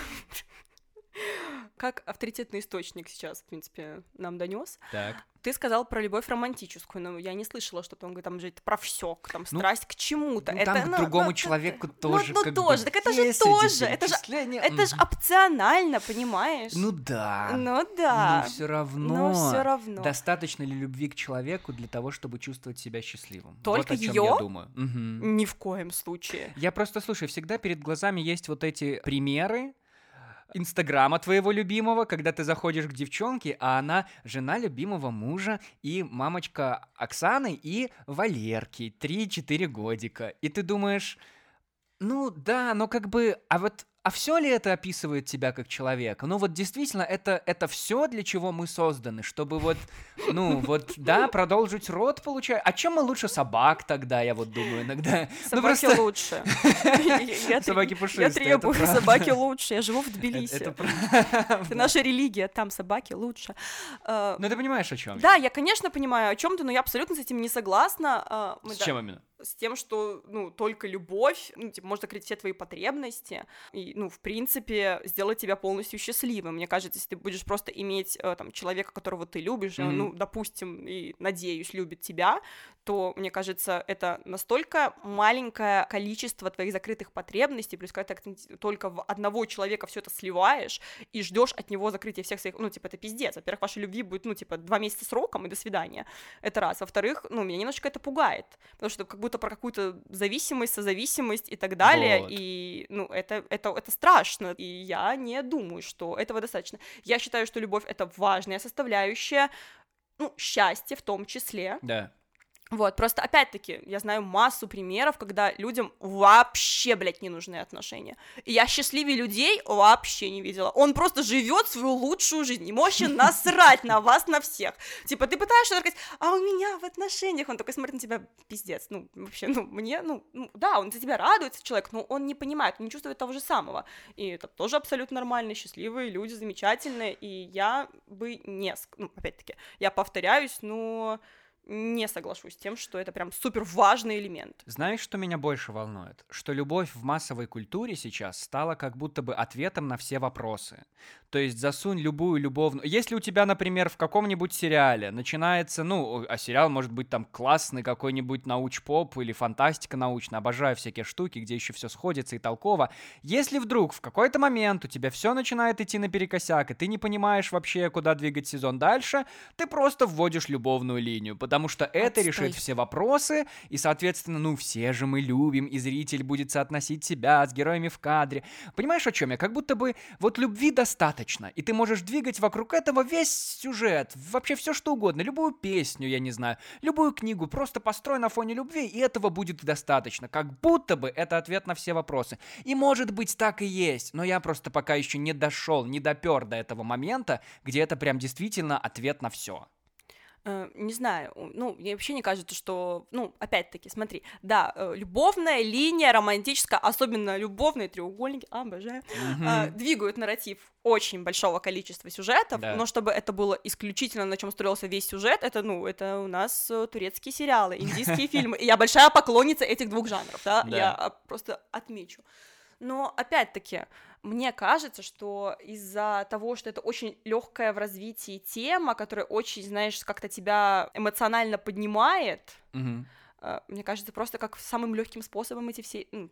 как авторитетный источник сейчас, в принципе, нам донес. Так. Ты сказал про любовь романтическую, но я не слышала, что он говорит там же это про все, там Ну, страсть к чему-то. Ну, это, там к ну, другому ну, человеку ну, тоже ну, как бы тоже, так это же тоже, это же-. Это же опционально, понимаешь? Ну да. Ну да. Но все равно. Но все равно. Достаточно ли любви к человеку для того, чтобы чувствовать себя счастливым? Только вот о чем её? я думаю. Мгм. Ни в коем случае. Я просто, слушай, всегда перед глазами есть вот эти примеры Инстаграма твоего любимого, когда ты заходишь к девчонке, а она жена любимого мужа и мамочка Оксаны и Валерки, 3-4 годика. И ты думаешь, ну да, но как бы, а вот а все ли это описывает тебя как человека? Ну вот действительно, это, это все, для чего мы созданы, чтобы вот, ну вот, да, продолжить род получать. А чем мы лучше собак тогда, я вот думаю иногда. Ну, собаки ну, просто... лучше. Собаки пушистые. Я требую, собаки лучше. Я живу в Тбилиси. Это, это наша религия, там собаки лучше. А, ну ты понимаешь, о чем? Да, я, конечно, понимаю о чем ты, но я абсолютно с этим не согласна. А, с чем именно? С тем, что, ну, только любовь, ну, типа, может закрыть все твои потребности и, ну, в принципе, сделать тебя полностью счастливым. Мне кажется, если ты будешь просто иметь, э, там, человека, которого ты любишь, mm-hmm. ну, допустим, и, надеюсь, любит тебя, то, мне кажется, это настолько маленькое количество твоих закрытых потребностей, плюс когда ты только в одного человека все это сливаешь и ждешь от него закрытия всех своих, ну, типа, это пиздец. Во-первых, вашей любви будет, ну, типа, два месяца сроком, и до свидания. Это раз. Во-вторых, ну, меня немножко это пугает, потому что как будто про какую-то зависимость, созависимость и так далее, вот. и, ну, это, это, это страшно, и я не думаю, что этого достаточно. Я считаю, что любовь — это важная составляющая, ну, счастье в том числе. Да. Вот, просто опять-таки, я знаю массу примеров, когда людям вообще, блядь, не нужны отношения. И я счастливее людей вообще не видела. Он просто живет свою лучшую жизнь. Ему вообще насрать на вас, на всех. Типа, ты пытаешься сказать, а у меня в отношениях, он такой смотрит на тебя, пиздец. Ну, вообще, ну, мне, ну, ну да, он за тебя радуется, человек, но он не понимает, он не чувствует того же самого. И это тоже абсолютно нормально, счастливые люди, замечательные, и я бы не, ну, опять-таки, я повторяюсь, но не соглашусь с тем, что это прям супер важный элемент. Знаешь, что меня больше волнует? Что любовь в массовой культуре сейчас стала как будто бы ответом на все вопросы. То есть засунь любую любовную... Если у тебя, например, в каком-нибудь сериале начинается, ну, а сериал может быть там классный какой-нибудь науч-поп или фантастика научная, обожаю всякие штуки, где еще все сходится и толково. Если вдруг в какой-то момент у тебя все начинает идти наперекосяк, и ты не понимаешь вообще, куда двигать сезон дальше, ты просто вводишь любовную линию, потому что это Отстой. решит все вопросы, и, соответственно, ну, все же мы любим, и зритель будет соотносить себя с героями в кадре. Понимаешь, о чем я? Как будто бы вот любви достаточно достаточно. И ты можешь двигать вокруг этого весь сюжет, вообще все что угодно, любую песню, я не знаю, любую книгу, просто построй на фоне любви, и этого будет достаточно. Как будто бы это ответ на все вопросы. И может быть так и есть, но я просто пока еще не дошел, не допер до этого момента, где это прям действительно ответ на все. Э, не знаю, ну, мне вообще не кажется, что, ну, опять-таки, смотри, да, э, любовная линия романтическая, особенно любовные треугольники, обожаю, mm-hmm. двигают нарратив очень большого количества сюжетов, да. но чтобы это было исключительно на чем строился весь сюжет, это, ну, это у нас э, турецкие сериалы, индийские фильмы, и я большая поклонница этих двух жанров, да, я а, просто отмечу. Но опять-таки, мне кажется, что из-за того, что это очень легкая в развитии тема, которая очень, знаешь, как-то тебя эмоционально поднимает, угу. мне кажется, просто как самым легким способом эти все ну,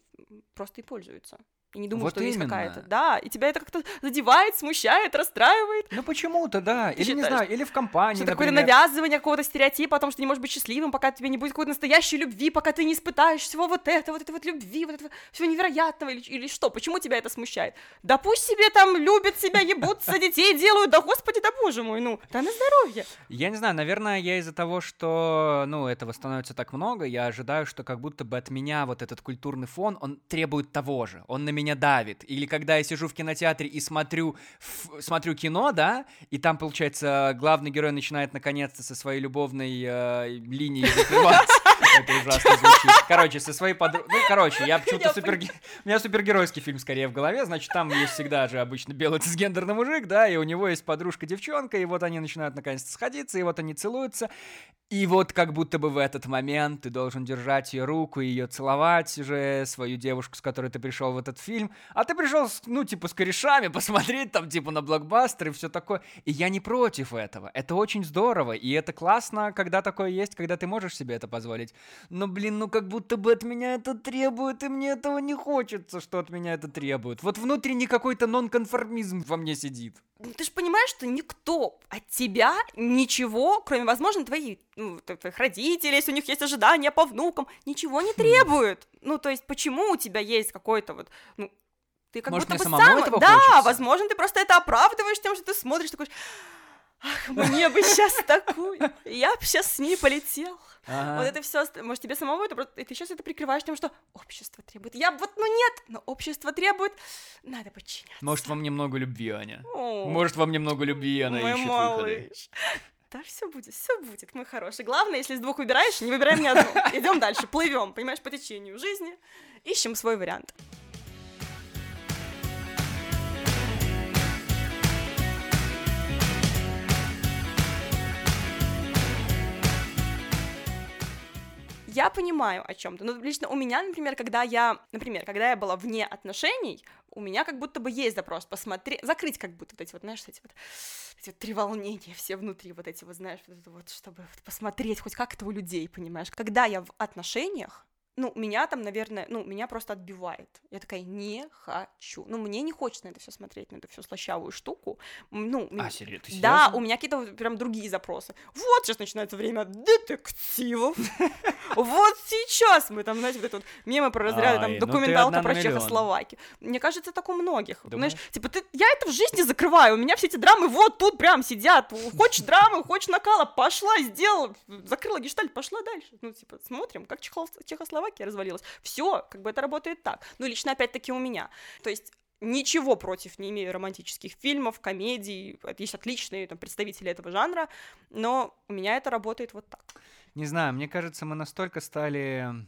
просто и пользуются и не думаю, вот что именно. есть какая-то. Да, и тебя это как-то задевает, смущает, расстраивает. Ну почему-то, да. Ты или считаешь, не знаю, или в компании. Что такое навязывание какого-то стереотипа о том, что ты не можешь быть счастливым, пока тебе не будет какой-то настоящей любви, пока ты не испытаешь всего вот этого, вот этой вот любви, вот этого всего невероятного, или, или что? Почему тебя это смущает? Да пусть себе там любят себя, ебутся, детей делают, да господи, да боже мой, ну, да на здоровье. Я не знаю, наверное, я из-за того, что, ну, этого становится так много, я ожидаю, что как будто бы от меня вот этот культурный фон, он требует того же, он на меня давит, или когда я сижу в кинотеатре и смотрю, смотрю кино, да, и там, получается, главный герой начинает наконец-то со своей любовной э, линией закрываться. Это ужасно звучит. Короче, со своей подругой... Ну, короче, я почему-то супер... У меня супергеройский фильм скорее в голове, значит, там есть всегда же обычно белый цисгендерный мужик, да, и у него есть подружка-девчонка, и вот они начинают наконец-то сходиться, и вот они целуются, и вот как будто бы в этот момент ты должен держать ее руку и ее целовать уже, свою девушку, с которой ты пришел в этот фильм. А ты пришел, ну, типа, с корешами посмотреть там, типа, на блокбастер и все такое. И я не против этого. Это очень здорово. И это классно, когда такое есть, когда ты можешь себе это позволить. Но, блин, ну как будто бы от меня это требует, и мне этого не хочется, что от меня это требует. Вот внутренний какой-то нонконформизм во мне сидит. Ну, ты же понимаешь, что никто от тебя ничего, кроме, возможно, твоей, ну, твоих родителей, если у них есть ожидания по внукам, ничего не хм. требует. Ну, то есть, почему у тебя есть какой-то вот, ну, ты как Может, будто бы сам... да, хочется? возможно, ты просто это оправдываешь тем, что ты смотришь такой, Ах, мне бы сейчас такую, я бы сейчас с ней полетел. Ага. Вот это все, может, тебе самому это просто, и ты сейчас это прикрываешь тем, что общество требует. Я вот, ну нет, но общество требует, надо подчиняться. Может, вам немного любви, Аня? О, Может, вам немного любви, она мой ищет выходы. малыш. Да, все будет, все будет, мой хороший. Главное, если из двух выбираешь, не выбираем ни одну. Идем дальше, плывем, понимаешь, по течению жизни, ищем свой вариант. Я понимаю о чем-то. Ну, лично у меня, например, когда я, например, когда я была вне отношений, у меня как будто бы есть запрос посмотреть, закрыть как будто вот эти вот, знаешь, эти вот, эти вот три волнения все внутри, вот эти вот, знаешь, вот вот, чтобы посмотреть хоть как это у людей, понимаешь. Когда я в отношениях, ну, меня там, наверное, ну, меня просто отбивает. Я такая, не хочу. Ну, мне не хочется на это все смотреть, на эту всю слащавую штуку. Ну, А, серьезно? Ты да, у меня какие-то прям другие запросы. Вот сейчас начинается время детективов. Вот сейчас мы там, знаете, вот это вот мемы про разряды, там ну документалка про. Чехословакию. Мне кажется, так у многих. Знаешь, типа, ты, я это в жизни закрываю, у меня все эти драмы вот тут прям сидят. Хочешь драмы, хочешь накала, пошла, сделала, закрыла гештальт, пошла дальше. Ну, типа, смотрим, как Чехол- Чехословакия развалилась. Все, как бы это работает так. Ну, лично опять-таки у меня. То есть ничего против не имею романтических фильмов, комедий, есть отличные там, представители этого жанра, но у меня это работает вот так. Не знаю, мне кажется, мы настолько стали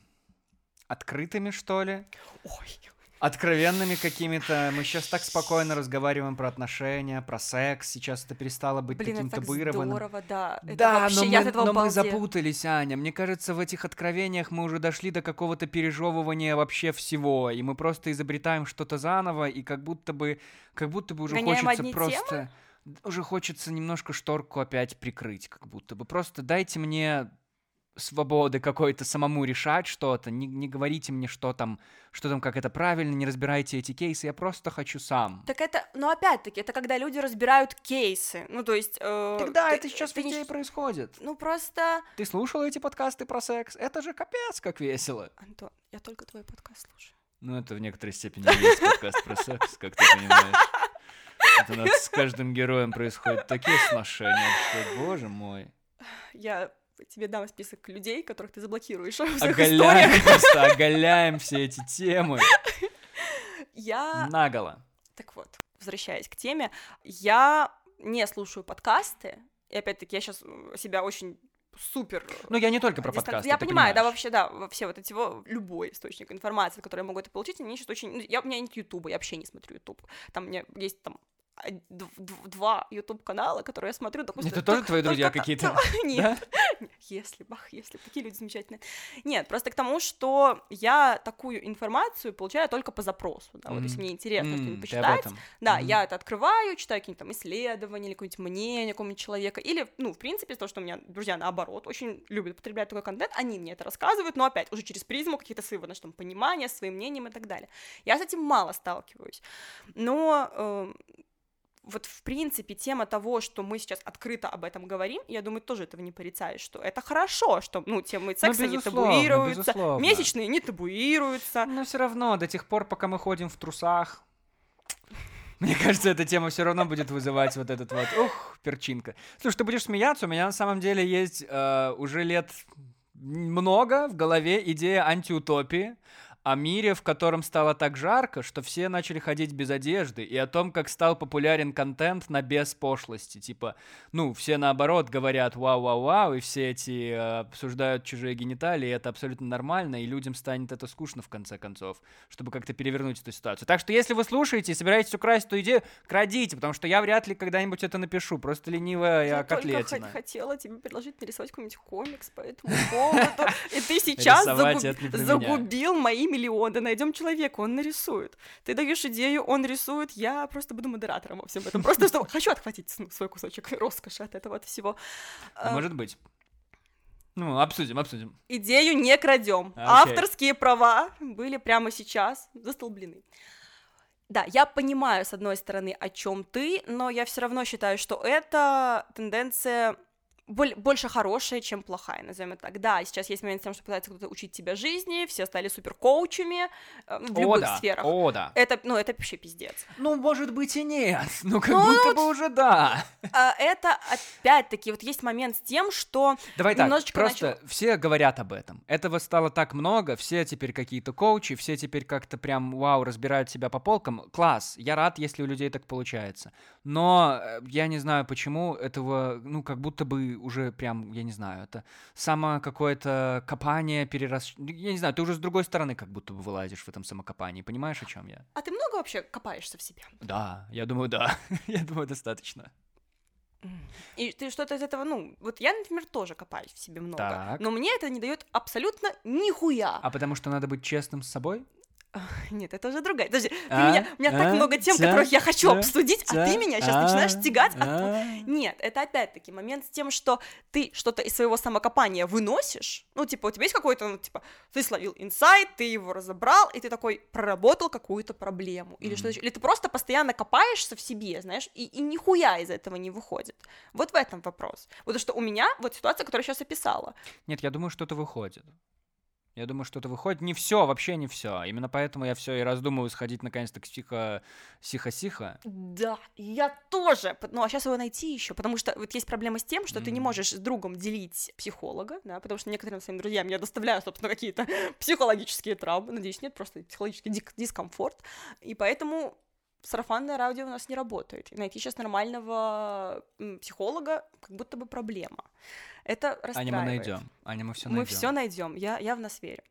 открытыми, что ли, Ой, откровенными какими-то. Мы сейчас так спокойно разговариваем про отношения, про секс. Сейчас это перестало быть блин, таким это так табуированным. здорово, да. Это да, вообще, но, я мы, от этого но мы запутались, Аня. Мне кажется, в этих откровениях мы уже дошли до какого-то пережевывания вообще всего, и мы просто изобретаем что-то заново, и как будто бы, как будто бы уже Гоняем хочется просто, уже хочется немножко шторку опять прикрыть, как будто бы. Просто дайте мне свободы какой-то самому решать что-то, не, не говорите мне, что там, что там, как это правильно, не разбирайте эти кейсы, я просто хочу сам. Так это, ну опять-таки, это когда люди разбирают кейсы. Ну, то есть... э, Тогда ты- это сейчас ты не везде щ- происходит. Ну, просто... Ты слушала эти подкасты про секс? Это же капец, как весело. Антон, я только твой подкаст слушаю. Ну, это в некоторой степени есть подкаст про секс, как ты понимаешь. Это у нас с каждым героем происходят такие сношения, что, боже мой. Я тебе дам список людей, которых ты заблокируешь в своих историях. Оголяем просто, оголяем все эти темы. Я... Наголо. Так вот, возвращаясь к теме, я не слушаю подкасты, и опять-таки я сейчас себя очень супер... Ну, я не только про дистан- подкасты, Я понимаю, да, понимаешь. вообще, да, во- все вот эти, во- любой источник информации, который я могу это получить, они сейчас очень... ну, Я, у меня нет Ютуба, я вообще не смотрю Ютуб. Там у меня есть там два YouTube-канала, которые я смотрю, допустим... Это тоже тол- твои друзья только какие-то? Нет, если бы, ах, если такие люди замечательные. Нет, просто к тому, что я такую информацию получаю только по запросу, да, вот если М. мне интересно М, что-нибудь почитать, да, Мгм. я это открываю, читаю какие-нибудь там исследования или какое-нибудь мнение какого-нибудь человека, или, ну, в принципе, то, что у меня друзья, наоборот, очень любят потреблять такой контент, они мне это рассказывают, но опять, уже через призму каких-то своего, значит, там, понимания, своим мнением и так далее. Я с этим мало сталкиваюсь, но эм, вот, в принципе, тема того, что мы сейчас открыто об этом говорим, я думаю, тоже этого не порицаешь, что это хорошо, что, ну, темы секса не табуируются, безусловно. месячные не табуируются, Но все равно, до тех пор, пока мы ходим в трусах, мне кажется, эта тема все равно будет вызывать вот этот вот, ух, перчинка. Слушай, ты будешь смеяться, у меня на самом деле есть э, уже лет много в голове идея антиутопии, о мире, в котором стало так жарко, что все начали ходить без одежды, и о том, как стал популярен контент на без пошлости. Типа, ну, все наоборот говорят «вау-вау-вау», и все эти э, обсуждают чужие гениталии, и это абсолютно нормально, и людям станет это скучно в конце концов, чтобы как-то перевернуть эту ситуацию. Так что если вы слушаете и собираетесь украсть эту идею, крадите, потому что я вряд ли когда-нибудь это напишу, просто ленивая я, Я только котлетина. хот- хотела тебе предложить нарисовать какой-нибудь комикс по этому поводу. И ты сейчас Рисовать загуб- мои миллионы. Найдем человека, он нарисует. Ты даешь идею, он рисует, я просто буду модератором во всем этом. Просто что хочу отхватить свой кусочек роскоши от этого от всего. А, Может быть. Ну, обсудим, обсудим. Идею не крадем. Окей. Авторские права были прямо сейчас застолблены. Да, я понимаю, с одной стороны, о чем ты, но я все равно считаю, что это тенденция больше хорошая, чем плохая, назовем это так. Да, сейчас есть момент с тем, что пытается кто-то учить тебя жизни, все стали супер коучами э, в любых О, да. сферах. О, да. Это, ну, это вообще пиздец. Ну, может быть и нет. Ну, как Ну, будто бы уже да. А, это, опять-таки, вот есть момент с тем, что Давай так, просто начал- все говорят об этом. Этого стало так много, все теперь какие-то коучи, все теперь как-то прям, вау, разбирают себя по полкам. Класс, я рад, если у людей так получается. Но э, я не знаю, почему этого, ну, как будто бы уже прям, я не знаю, это само какое-то копание перерас... Я не знаю, ты уже с другой стороны как будто бы вылазишь в этом самокопании, понимаешь, о чем я? А ты много вообще копаешься в себе? Да, я думаю, да. я думаю, достаточно. И ты что-то из этого, ну, вот я, например, тоже копаюсь в себе много, Так. но мне это не дает абсолютно нихуя. А потому что надо быть честным с собой? Нет, это уже другая. Подожди, ты А? меня, у меня так А? много тем, Ца? которых я хочу Ца? обсудить, а Ца? ты меня сейчас А? начинаешь тягать. от- А? Нет, это опять-таки момент с тем, что ты что-то из своего самокопания выносишь. Ну, типа, у тебя есть какой-то, ну, типа, ты словил инсайт, ты его разобрал, и ты такой проработал какую-то проблему. Или что Мгм. еще. Или ты просто постоянно копаешься в себе, знаешь, и, и нихуя из этого не выходит. Вот в этом вопрос. Потому что у меня вот ситуация, которую я сейчас описала. Нет, я думаю, что-то выходит. Я думаю, что-то выходит. Не все, вообще не все. Именно поэтому я все и раздумываю сходить наконец-то к психо... Сихо-сихо. Да, я тоже. Ну, а сейчас его найти еще, потому что вот есть проблема с тем, что ты не можешь с другом делить психолога, да, потому что некоторым своим друзьям я доставляю, собственно, какие-то психологические травмы. Надеюсь, нет, просто психологический дискомфорт. И поэтому сарафанное радио у нас не работает. И найти сейчас нормального психолога как будто бы проблема. Это Аня, мы расстраивает. найдем. Аня, мы все Мы найдем. все найдем, я, я в нас верю.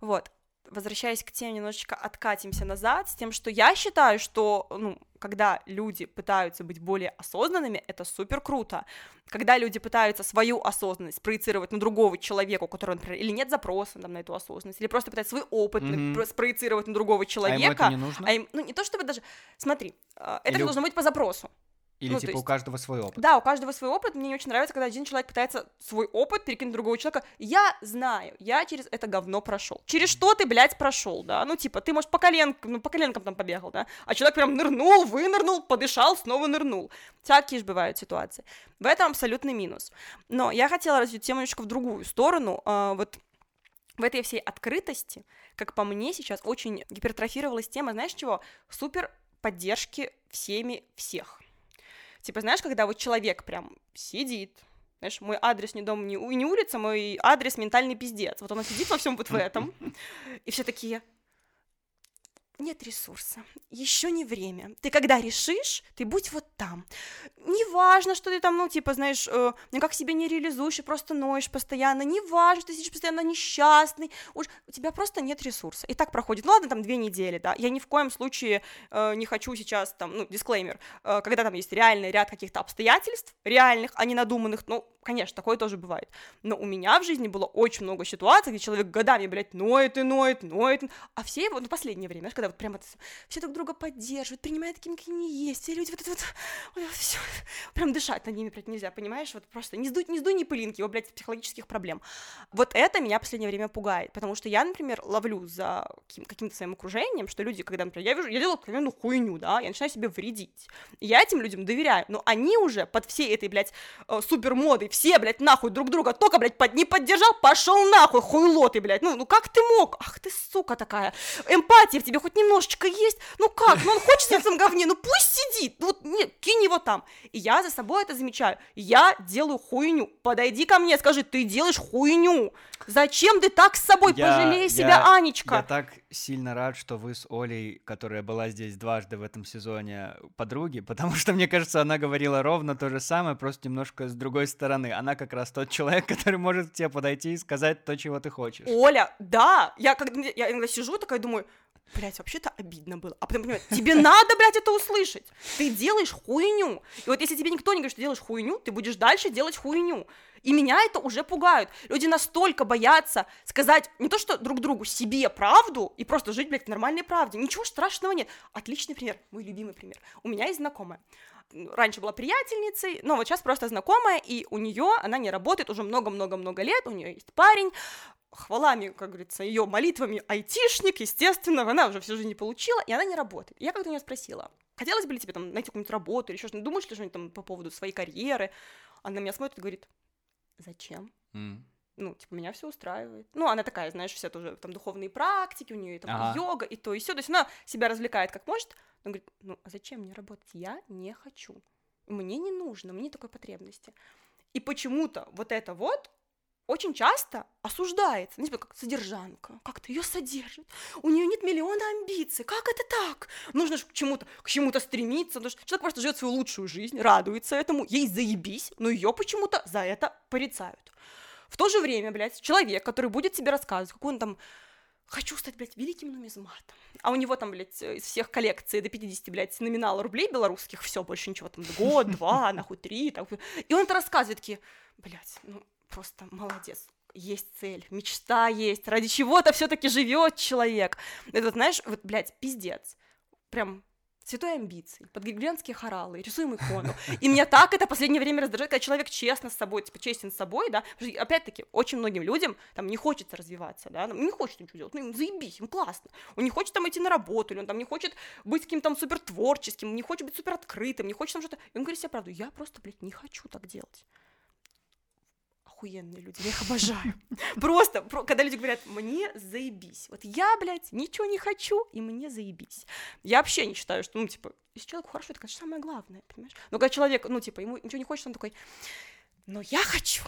Вот. Возвращаясь к теме, немножечко откатимся назад с тем, что я считаю, что, ну, когда люди пытаются быть более осознанными, это супер круто. Когда люди пытаются свою осознанность проецировать на другого человека, у которого, например, или нет запроса там, на эту осознанность, или просто пытаются свой опыт про- спроецировать на другого А человека, ему это не нужно? а им- ну, не то чтобы даже... Смотри, э, это Или должно быть по запросу. Или ну, типа у есть- каждого свой опыт? Да, у каждого свой опыт. Мне не очень нравится, когда один человек пытается свой опыт перекинуть другого человека. Я знаю, я через это говно прошел. Через что ты, блядь, прошел, да? Ну, типа, ты, может, по коленкам, ну, по коленкам там побегал, да? А человек прям нырнул, вынырнул, подышал, снова нырнул. Всякие же бывают ситуации. В этом абсолютный минус. Но я хотела развить тему немножко в другую сторону. А, вот в этой всей открытости, как по мне, сейчас очень гипертрофировалась тема, знаешь чего? Супер поддержки всеми всех. Типа, знаешь, когда вот человек прям сидит, знаешь, мой адрес не дом, не, не улица, мой адрес ментальный пиздец. Вот он сидит во всем вот в этом, и все такие, нет ресурса, еще не время. Ты когда решишь, ты будь вот там. Неважно, что ты там, ну, типа, знаешь, э, никак себя не реализуешь и просто ноешь постоянно. Неважно, что ты сидишь постоянно несчастный. Уж у тебя просто нет ресурса. И так проходит, ну, ладно, там две недели, да. Я ни в коем случае э, не хочу сейчас, там, ну, дисклеймер, э, когда там есть реальный ряд каких-то обстоятельств, реальных, а не надуманных, ну, конечно, такое тоже бывает. Но у меня в жизни было очень много ситуаций, где человек годами, блядь, ноет и ноет, ноет, а все его, ну, последнее время, знаешь, когда вот прям это все друг друга поддерживают, принимают такими, какие они есть, все люди вот это вот, ой, всё, прям дышать над ними, блядь, нельзя, понимаешь, вот просто не сдуй, не сдуй ни пылинки, его, блядь, психологических проблем. Вот это меня в последнее время пугает, потому что я, например, ловлю за каким- каким-то своим окружением, что люди, когда, например, я вижу, я делаю откровенную хуйню, да, я начинаю себе вредить, и я этим людям доверяю, но они уже под всей этой, блядь, э, супермодой, все, блядь, нахуй друг друга, только, блядь, под, не поддержал, пошел нахуй, хуйло ты, блядь, ну, ну как ты мог? Ах ты, сука такая, эмпатия в тебе хоть немножечко есть, ну как, ну он хочет в этом говне, ну пусть сидит, ну вот, нет, кинь его там, и я за собой это замечаю, я делаю хуйню, подойди ко мне, скажи, ты делаешь хуйню, зачем ты так с собой, Я- пожалей я- себя, Анечка. Я так сильно рад, что вы с Олей, которая была здесь дважды в этом сезоне, подруги, потому что, мне кажется, она говорила ровно то же самое, просто немножко с другой стороны. Она как раз тот человек, который может к тебе подойти и сказать то, чего ты хочешь. Оля, да, я, когда, я иногда сижу такая думаю, блядь, вообще-то обидно было. А потом понимаю, тебе надо, блядь, это услышать. Ты делаешь хуйню. И вот если тебе никто не говорит, что делаешь хуйню, ты будешь дальше делать хуйню. И меня это уже пугает. Люди настолько боятся сказать не то, что друг другу, себе правду и просто жить, блядь, в нормальной правде. Ничего страшного нет. Отличный пример, мой любимый пример. У меня есть знакомая. Раньше была приятельницей, но вот сейчас просто знакомая, и у нее она не работает уже много-много-много лет, у нее есть парень, хвалами, как говорится, ее молитвами айтишник, естественно, она уже всю жизнь не получила, и она не работает. Я как-то у нее спросила, хотелось бы ли тебе там найти какую-нибудь работу или еще что-нибудь, думаешь ли что-нибудь там по поводу своей карьеры? Она на меня смотрит и говорит, зачем? М. ну, типа, меня все устраивает. Ну, она такая, знаешь, все тоже там духовные практики, у нее там Ага. йога и то, и все. То есть она себя развлекает как может. Она говорит, ну, а зачем мне работать? Я не хочу. Мне не нужно, мне такой потребности. И почему-то вот это вот очень часто осуждается. Ну, типа, как содержанка, как-то ее содержит. У нее нет миллиона амбиций. Как это так? Нужно же к чему-то, к чему-то стремиться. Что человек просто живет свою лучшую жизнь, радуется этому, ей заебись, но ее почему-то за это порицают. В то же время, блядь, человек, который будет тебе рассказывать, какой он там хочу стать, блядь, великим нумизматом. А у него там, блядь, из всех коллекций до 50, блядь, номинала рублей белорусских, все, больше ничего, там, год, два, нахуй, три, так. И он это рассказывает, такие, блядь, ну, просто молодец. Есть цель, мечта есть, ради чего-то все таки живет человек. Это, знаешь, вот, блядь, пиздец. Прям святой амбиции, под григорианские хоралы, рисуем икону. И меня так это последнее время раздражает, когда человек честно с собой, типа, честен с собой, да, опять-таки, очень многим людям там не хочется развиваться, да, ну, не хочет ничего делать, ну, им заебись, им классно, он не хочет там идти на работу, или он там не хочет быть каким-то супер творческим, не хочет быть супер открытым, не хочет там что-то, и он говорит себе правду, я просто, блядь, не хочу так делать. Охуенные люди, я их обожаю. Просто, про- когда люди говорят, мне заебись. Вот я, блядь, ничего не хочу, и мне заебись. Я вообще не считаю, что, ну, типа, если человеку хорошо, это, конечно, самое главное, понимаешь? Но когда человек, ну, типа, ему ничего не хочется, он такой, но я хочу,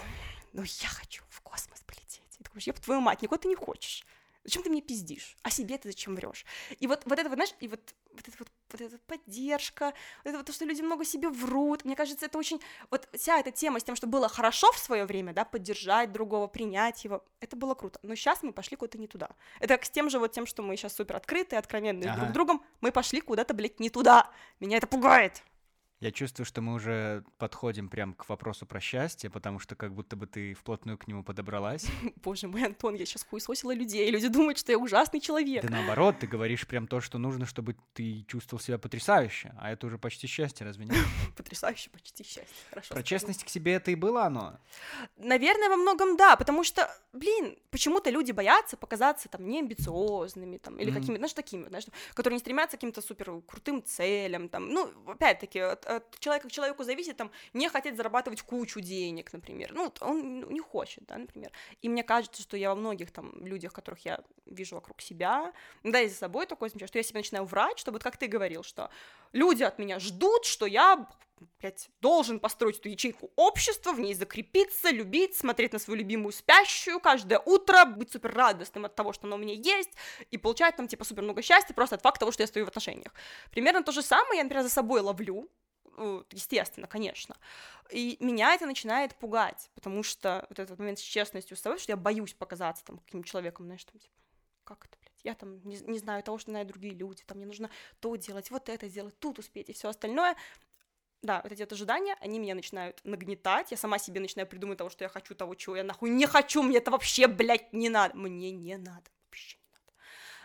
но я хочу в космос полететь. И такой, еб твою мать, никуда ты не хочешь. Зачем ты мне пиздишь? А себе ты зачем врешь? И вот, вот это вот, знаешь, и вот, вот это вот, вот эта поддержка, вот это вот то, что люди много себе врут, мне кажется, это очень, вот вся эта тема с тем, что было хорошо в свое время, да, поддержать другого, принять его, это было круто. Но сейчас мы пошли куда-то не туда. Это как с тем же вот тем, что мы сейчас супер открытые, откровенные друг Ага. с другом, мы пошли куда-то, блядь, не туда. Меня это пугает. Я чувствую, что мы уже подходим прям к вопросу про счастье, потому что как будто бы ты вплотную к нему подобралась. Боже мой, Антон, я сейчас хуесосила людей, люди думают, что я ужасный человек. Да наоборот, ты говоришь прям то, что нужно, чтобы ты чувствовал себя потрясающе, а это уже почти счастье, разве нет? Потрясающе, почти счастье. Хорошо. Про честность к себе это и было оно. Наверное, во многом да, потому что, блин, почему-то люди боятся показаться там неамбициозными, там, или какими-то, знаешь, такими, знаешь, которые не стремятся к каким-то супер крутым целям, там, ну, опять-таки, от, человека к человеку зависит, там, не хотеть зарабатывать кучу денег, например, ну, он не хочет, да, например, и мне кажется, что я во многих там людях, которых я вижу вокруг себя, да, и за собой такое замечаю, что я себе начинаю врать, что вот как ты говорил, что люди от меня ждут, что я блядь, должен построить эту ячейку общества, в ней закрепиться, любить, смотреть на свою любимую спящую каждое утро, быть супер радостным от того, что она у меня есть, и получать там, типа, супер много счастья просто от факта того, что я стою в отношениях. Примерно то же самое я, например, за собой ловлю, естественно, конечно. И меня это начинает пугать, потому что вот этот момент с честностью с собой, что я боюсь показаться там каким-то человеком, знаешь, там, типа, как это, блядь, я там не, не знаю того, что знают другие люди, там мне нужно то делать, вот это сделать, тут успеть и все остальное. Да, вот эти вот ожидания, они меня начинают нагнетать, я сама себе начинаю придумать того, что я хочу, того, чего я нахуй не хочу, мне это вообще, блядь, не надо, мне не надо.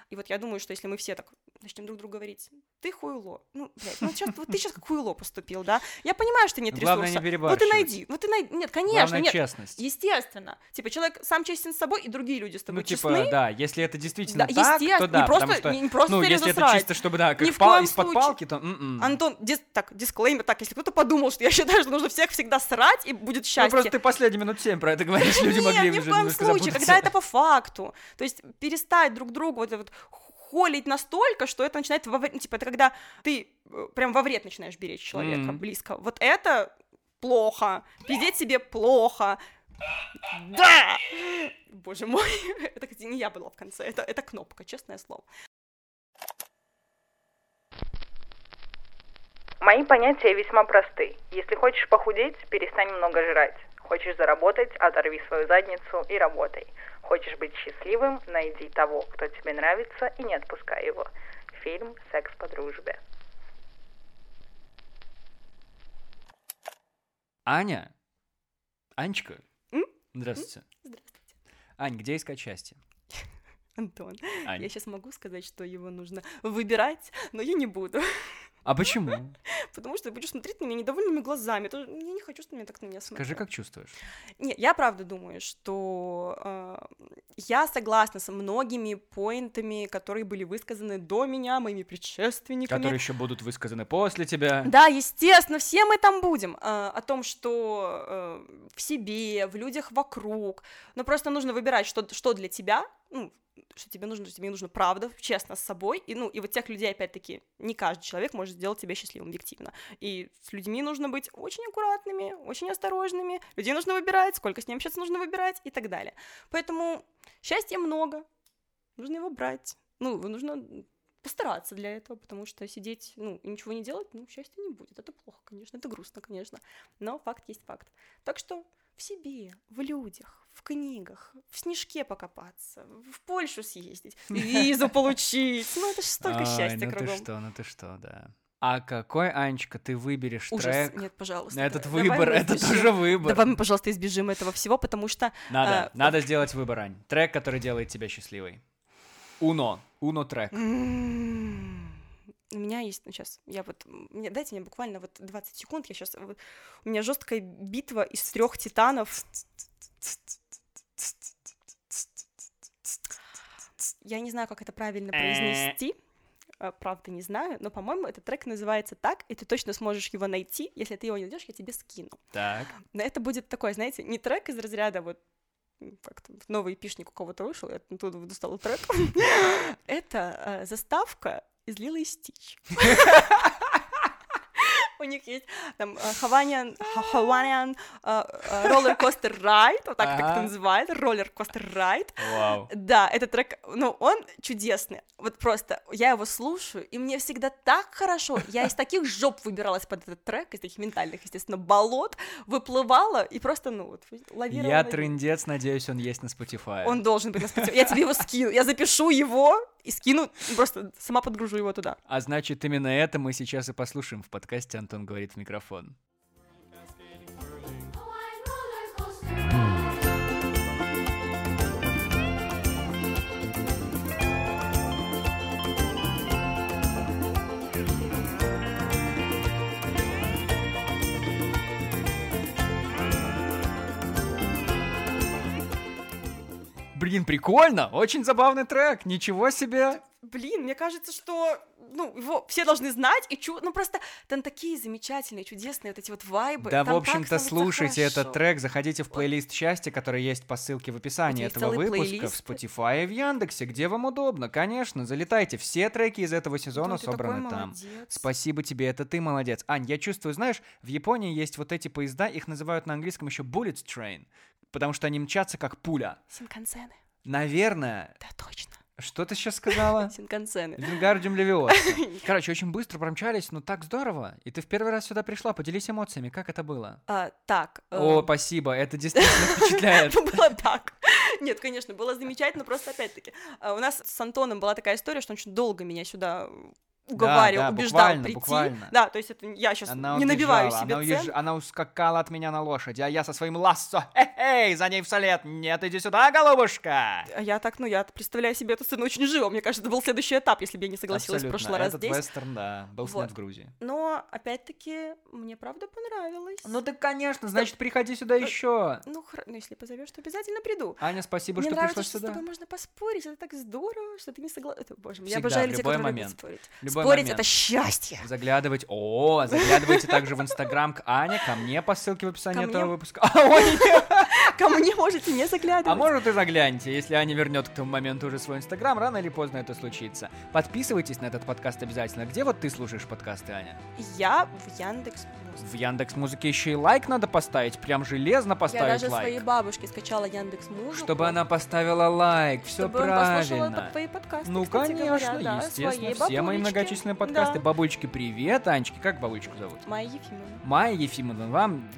И вот я думаю, что если мы все так начнем друг другу говорить, ты хуйло, ну, блядь, ну сейчас, вот ты сейчас как хуйло поступил, да, я понимаю, что нет Главное не ресурса, ну ты перебарщивать. найди, ну ты найди, нет, конечно, Главное нет, честность. естественно, типа человек сам честен с собой, и другие люди с тобой Ну, типа, честны, да, если это действительно да, так, то да, не просто, потому что, не, не просто ну, если это чисто, чтобы, да, как пал из-под палки, то м-м. Антон, дис- так, дисклеймер, так, если кто-то подумал, что я считаю, что нужно всех всегда срать, и будет Ну, счастье. просто ты последние минут семь про это говоришь, люди Нет, могли ни в уже коем случае, когда это по факту. То есть перестать друг другу вот это вот холить настолько, что это начинает во вред, ну, типа, это когда ты э, прям во вред начинаешь беречь человека Мгм. близко. Вот это плохо. Пиздеть себе плохо. Да! Боже мой, это кстати, не я была в конце, это, это кнопка, честное слово. Мои понятия весьма просты. Если хочешь похудеть, перестань много жрать. Хочешь заработать, оторви свою задницу и работай. Хочешь быть счастливым, найди того, кто тебе нравится, и не отпускай его. Фильм «Секс по дружбе». Аня? Анечка? М? Здравствуйте. Здравствуйте. Ань, где искать счастье? Антон, Ань. я сейчас могу сказать, что его нужно выбирать, но я не буду. А почему? Потому что ты будешь смотреть на меня недовольными глазами. Это- Я не хочу, чтобы меня так на меня смотрели. Скажи, как чувствуешь? Нет, я правда думаю, что э, я согласна со многими поинтами, которые были высказаны до меня, моими предшественниками. Которые еще будут высказаны после тебя. Да, естественно, все мы там будем. э, о том, что э, в себе, в людях вокруг. Но просто нужно выбирать, что, что для тебя, ну, что тебе нужно, тебе нужно правда, честно с собой. И, ну, и вот тех людей, опять-таки, не каждый человек может сделать тебя счастливым объективно. И с людьми нужно быть очень аккуратными, очень осторожными. Людей нужно выбирать, сколько с ним общаться нужно выбирать и так далее. Поэтому счастья много, нужно его брать. Ну, нужно постараться для этого, потому что сидеть, ну, и ничего не делать, ну, счастья не будет. Это плохо, конечно, это грустно, конечно, но факт есть факт. Так что в себе, в людях, в книгах, в снежке покопаться, в Польшу съездить, визу получить. Ну, это же столько счастья ну кругом. ты что, ну ты что, да. А какой, Анечка, ты выберешь Ужас. трек? Нет, пожалуйста. Этот давай выбор, это избежим. тоже выбор. Давай мы, пожалуйста, избежим этого всего, потому что Надо, а, надо сделать выбор, Ань. Трек, который делает тебя счастливой. Уно. Уно трек. М, У меня есть, ну сейчас, я вот, мне, дайте мне буквально вот 20 секунд, я сейчас, у меня жесткая битва из трех титанов. Я не знаю, как это правильно произнести, э, правда не знаю, но, по-моему, этот трек называется так, и ты точно сможешь его найти, если ты его не найдешь, я тебе скину. Так. Но это будет такой, знаете, не трек из разряда вот как-то новый эпишник у кого-то вышел, я оттуда достала трек. Это э, заставка из Лилы и Стич. У них есть там Hawaiian, Hawaiian э, Roller Coaster Ride, вот так это называют, Coaster Ride. Вау. Да, этот трек, ну, он чудесный. Вот просто я его слушаю, и мне всегда так хорошо. Я из таких жоп выбиралась под этот трек, из таких ментальных, естественно, болот, выплывала и просто, ну, вот, лавировала. Я трындец, надеюсь, он есть на Spotify. Он должен быть на Spotify. Я тебе его скину. Я запишу его и скину, просто сама подгружу его туда. А значит, именно это мы сейчас и послушаем в подкасте «Антон говорит в микрофон». Блин, прикольно! Очень забавный трек! Ничего себе! Блин, мне кажется, что ну, его все должны знать, и чу... ну просто там такие замечательные, чудесные вот эти вот вайбы. Да, там в общем-то, слушайте хорошо. этот трек, заходите в плейлист счастья, который есть по ссылке в описании есть этого выпуска, плейлист. в Spotify и в Яндексе, где вам удобно, конечно, залетайте. Все треки из этого сезона такой собраны там. молодец. Спасибо тебе, это ты молодец. Ань, я чувствую, знаешь, в Японии есть вот эти поезда, их называют на английском еще bullet train, потому что они мчатся как пуля. Синкансены. Наверное, Да, точно. Что ты сейчас сказала? Синкансены. Вингардиум Левиоса. Короче, очень быстро промчались, но так здорово. И ты в первый раз сюда пришла, поделись эмоциями, как это было? А, так. О, эм, спасибо, это действительно впечатляет. Было так. Нет, конечно, было замечательно, просто опять-таки. а, У нас с Антоном была такая история, что он очень долго меня сюда уговаривал, да, убеждал буквально, прийти. буквально. Да, то есть это я сейчас Она не набиваю убежала, себе она, цен. уезж- она ускакала от меня на лошади, а я со своим лассо, эй, за ней вслед, нет, иди сюда, голубушка! А я так, ну, я представляю себе эту сцену очень живо. Мне кажется, это был следующий этап, если бы я не согласилась Абсолютно. в прошлый раз Этот здесь. вестерн, да, был снят Вот. в Грузии. Но, опять-таки, мне правда понравилось. Ну да, конечно, значит, приходи сюда еще. Ну, хра- ну, если позовешь, то обязательно приду. Аня, спасибо, Мне что нравится, пришла что с сюда. тобой можно поспорить, это так здорово, что ты не согласен. Боже мой, я Всегда, обожаю в любой которые момент. любят спорить. Любой Спорить момент. это счастье. Заглядывать, о, заглядывайте также в Инстаграм к Ане, ко мне по ссылке в описании Ко этого мне? выпуска. А, ой, Ко мне можете не заглядывать. А может и загляньте, если Аня вернет к тому моменту уже свой Инстаграм, рано или поздно это случится. Подписывайтесь на этот подкаст обязательно. Где вот ты слушаешь подкасты, Аня? Я в Яндекс В Яндекс Музыке еще и лайк надо поставить, прям железно Я поставить даже лайк. своей бабушке скачала Яндекс Музыку. Чтобы она поставила лайк, все чтобы он правильно. под твои подкасты. Ну, конечно, говоря, да, естественно, все мои многочисленные подкасты. Да. Бабулечки, привет, Анечки, как бабулечку зовут? Майя Ефимовна. Майя Ефимовна, вам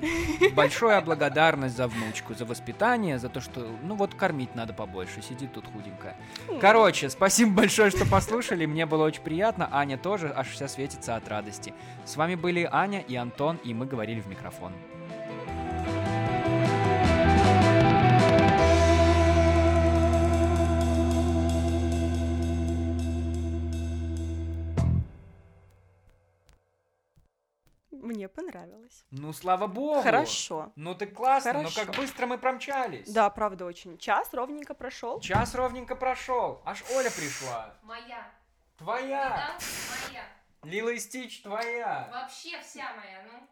большая благодарность за внучку, за воспитание, за то, что, ну вот, кормить надо побольше, сидит тут худенькая. Короче, спасибо большое, что послушали, мне было очень приятно, Аня тоже аж вся светится от радости. С вами были Аня и Антон, и мы говорили в микрофон. Мне понравилось. Ну, слава богу. Хорошо. Ну, ты классно, но Хорошо. как быстро мы промчались. Да, правда, очень. Час ровненько прошел. Час ровненько прошел. Аж Оля пришла. Моя. Твоя. Да? Моя. Лила и Стич твоя. Вообще вся моя, ну.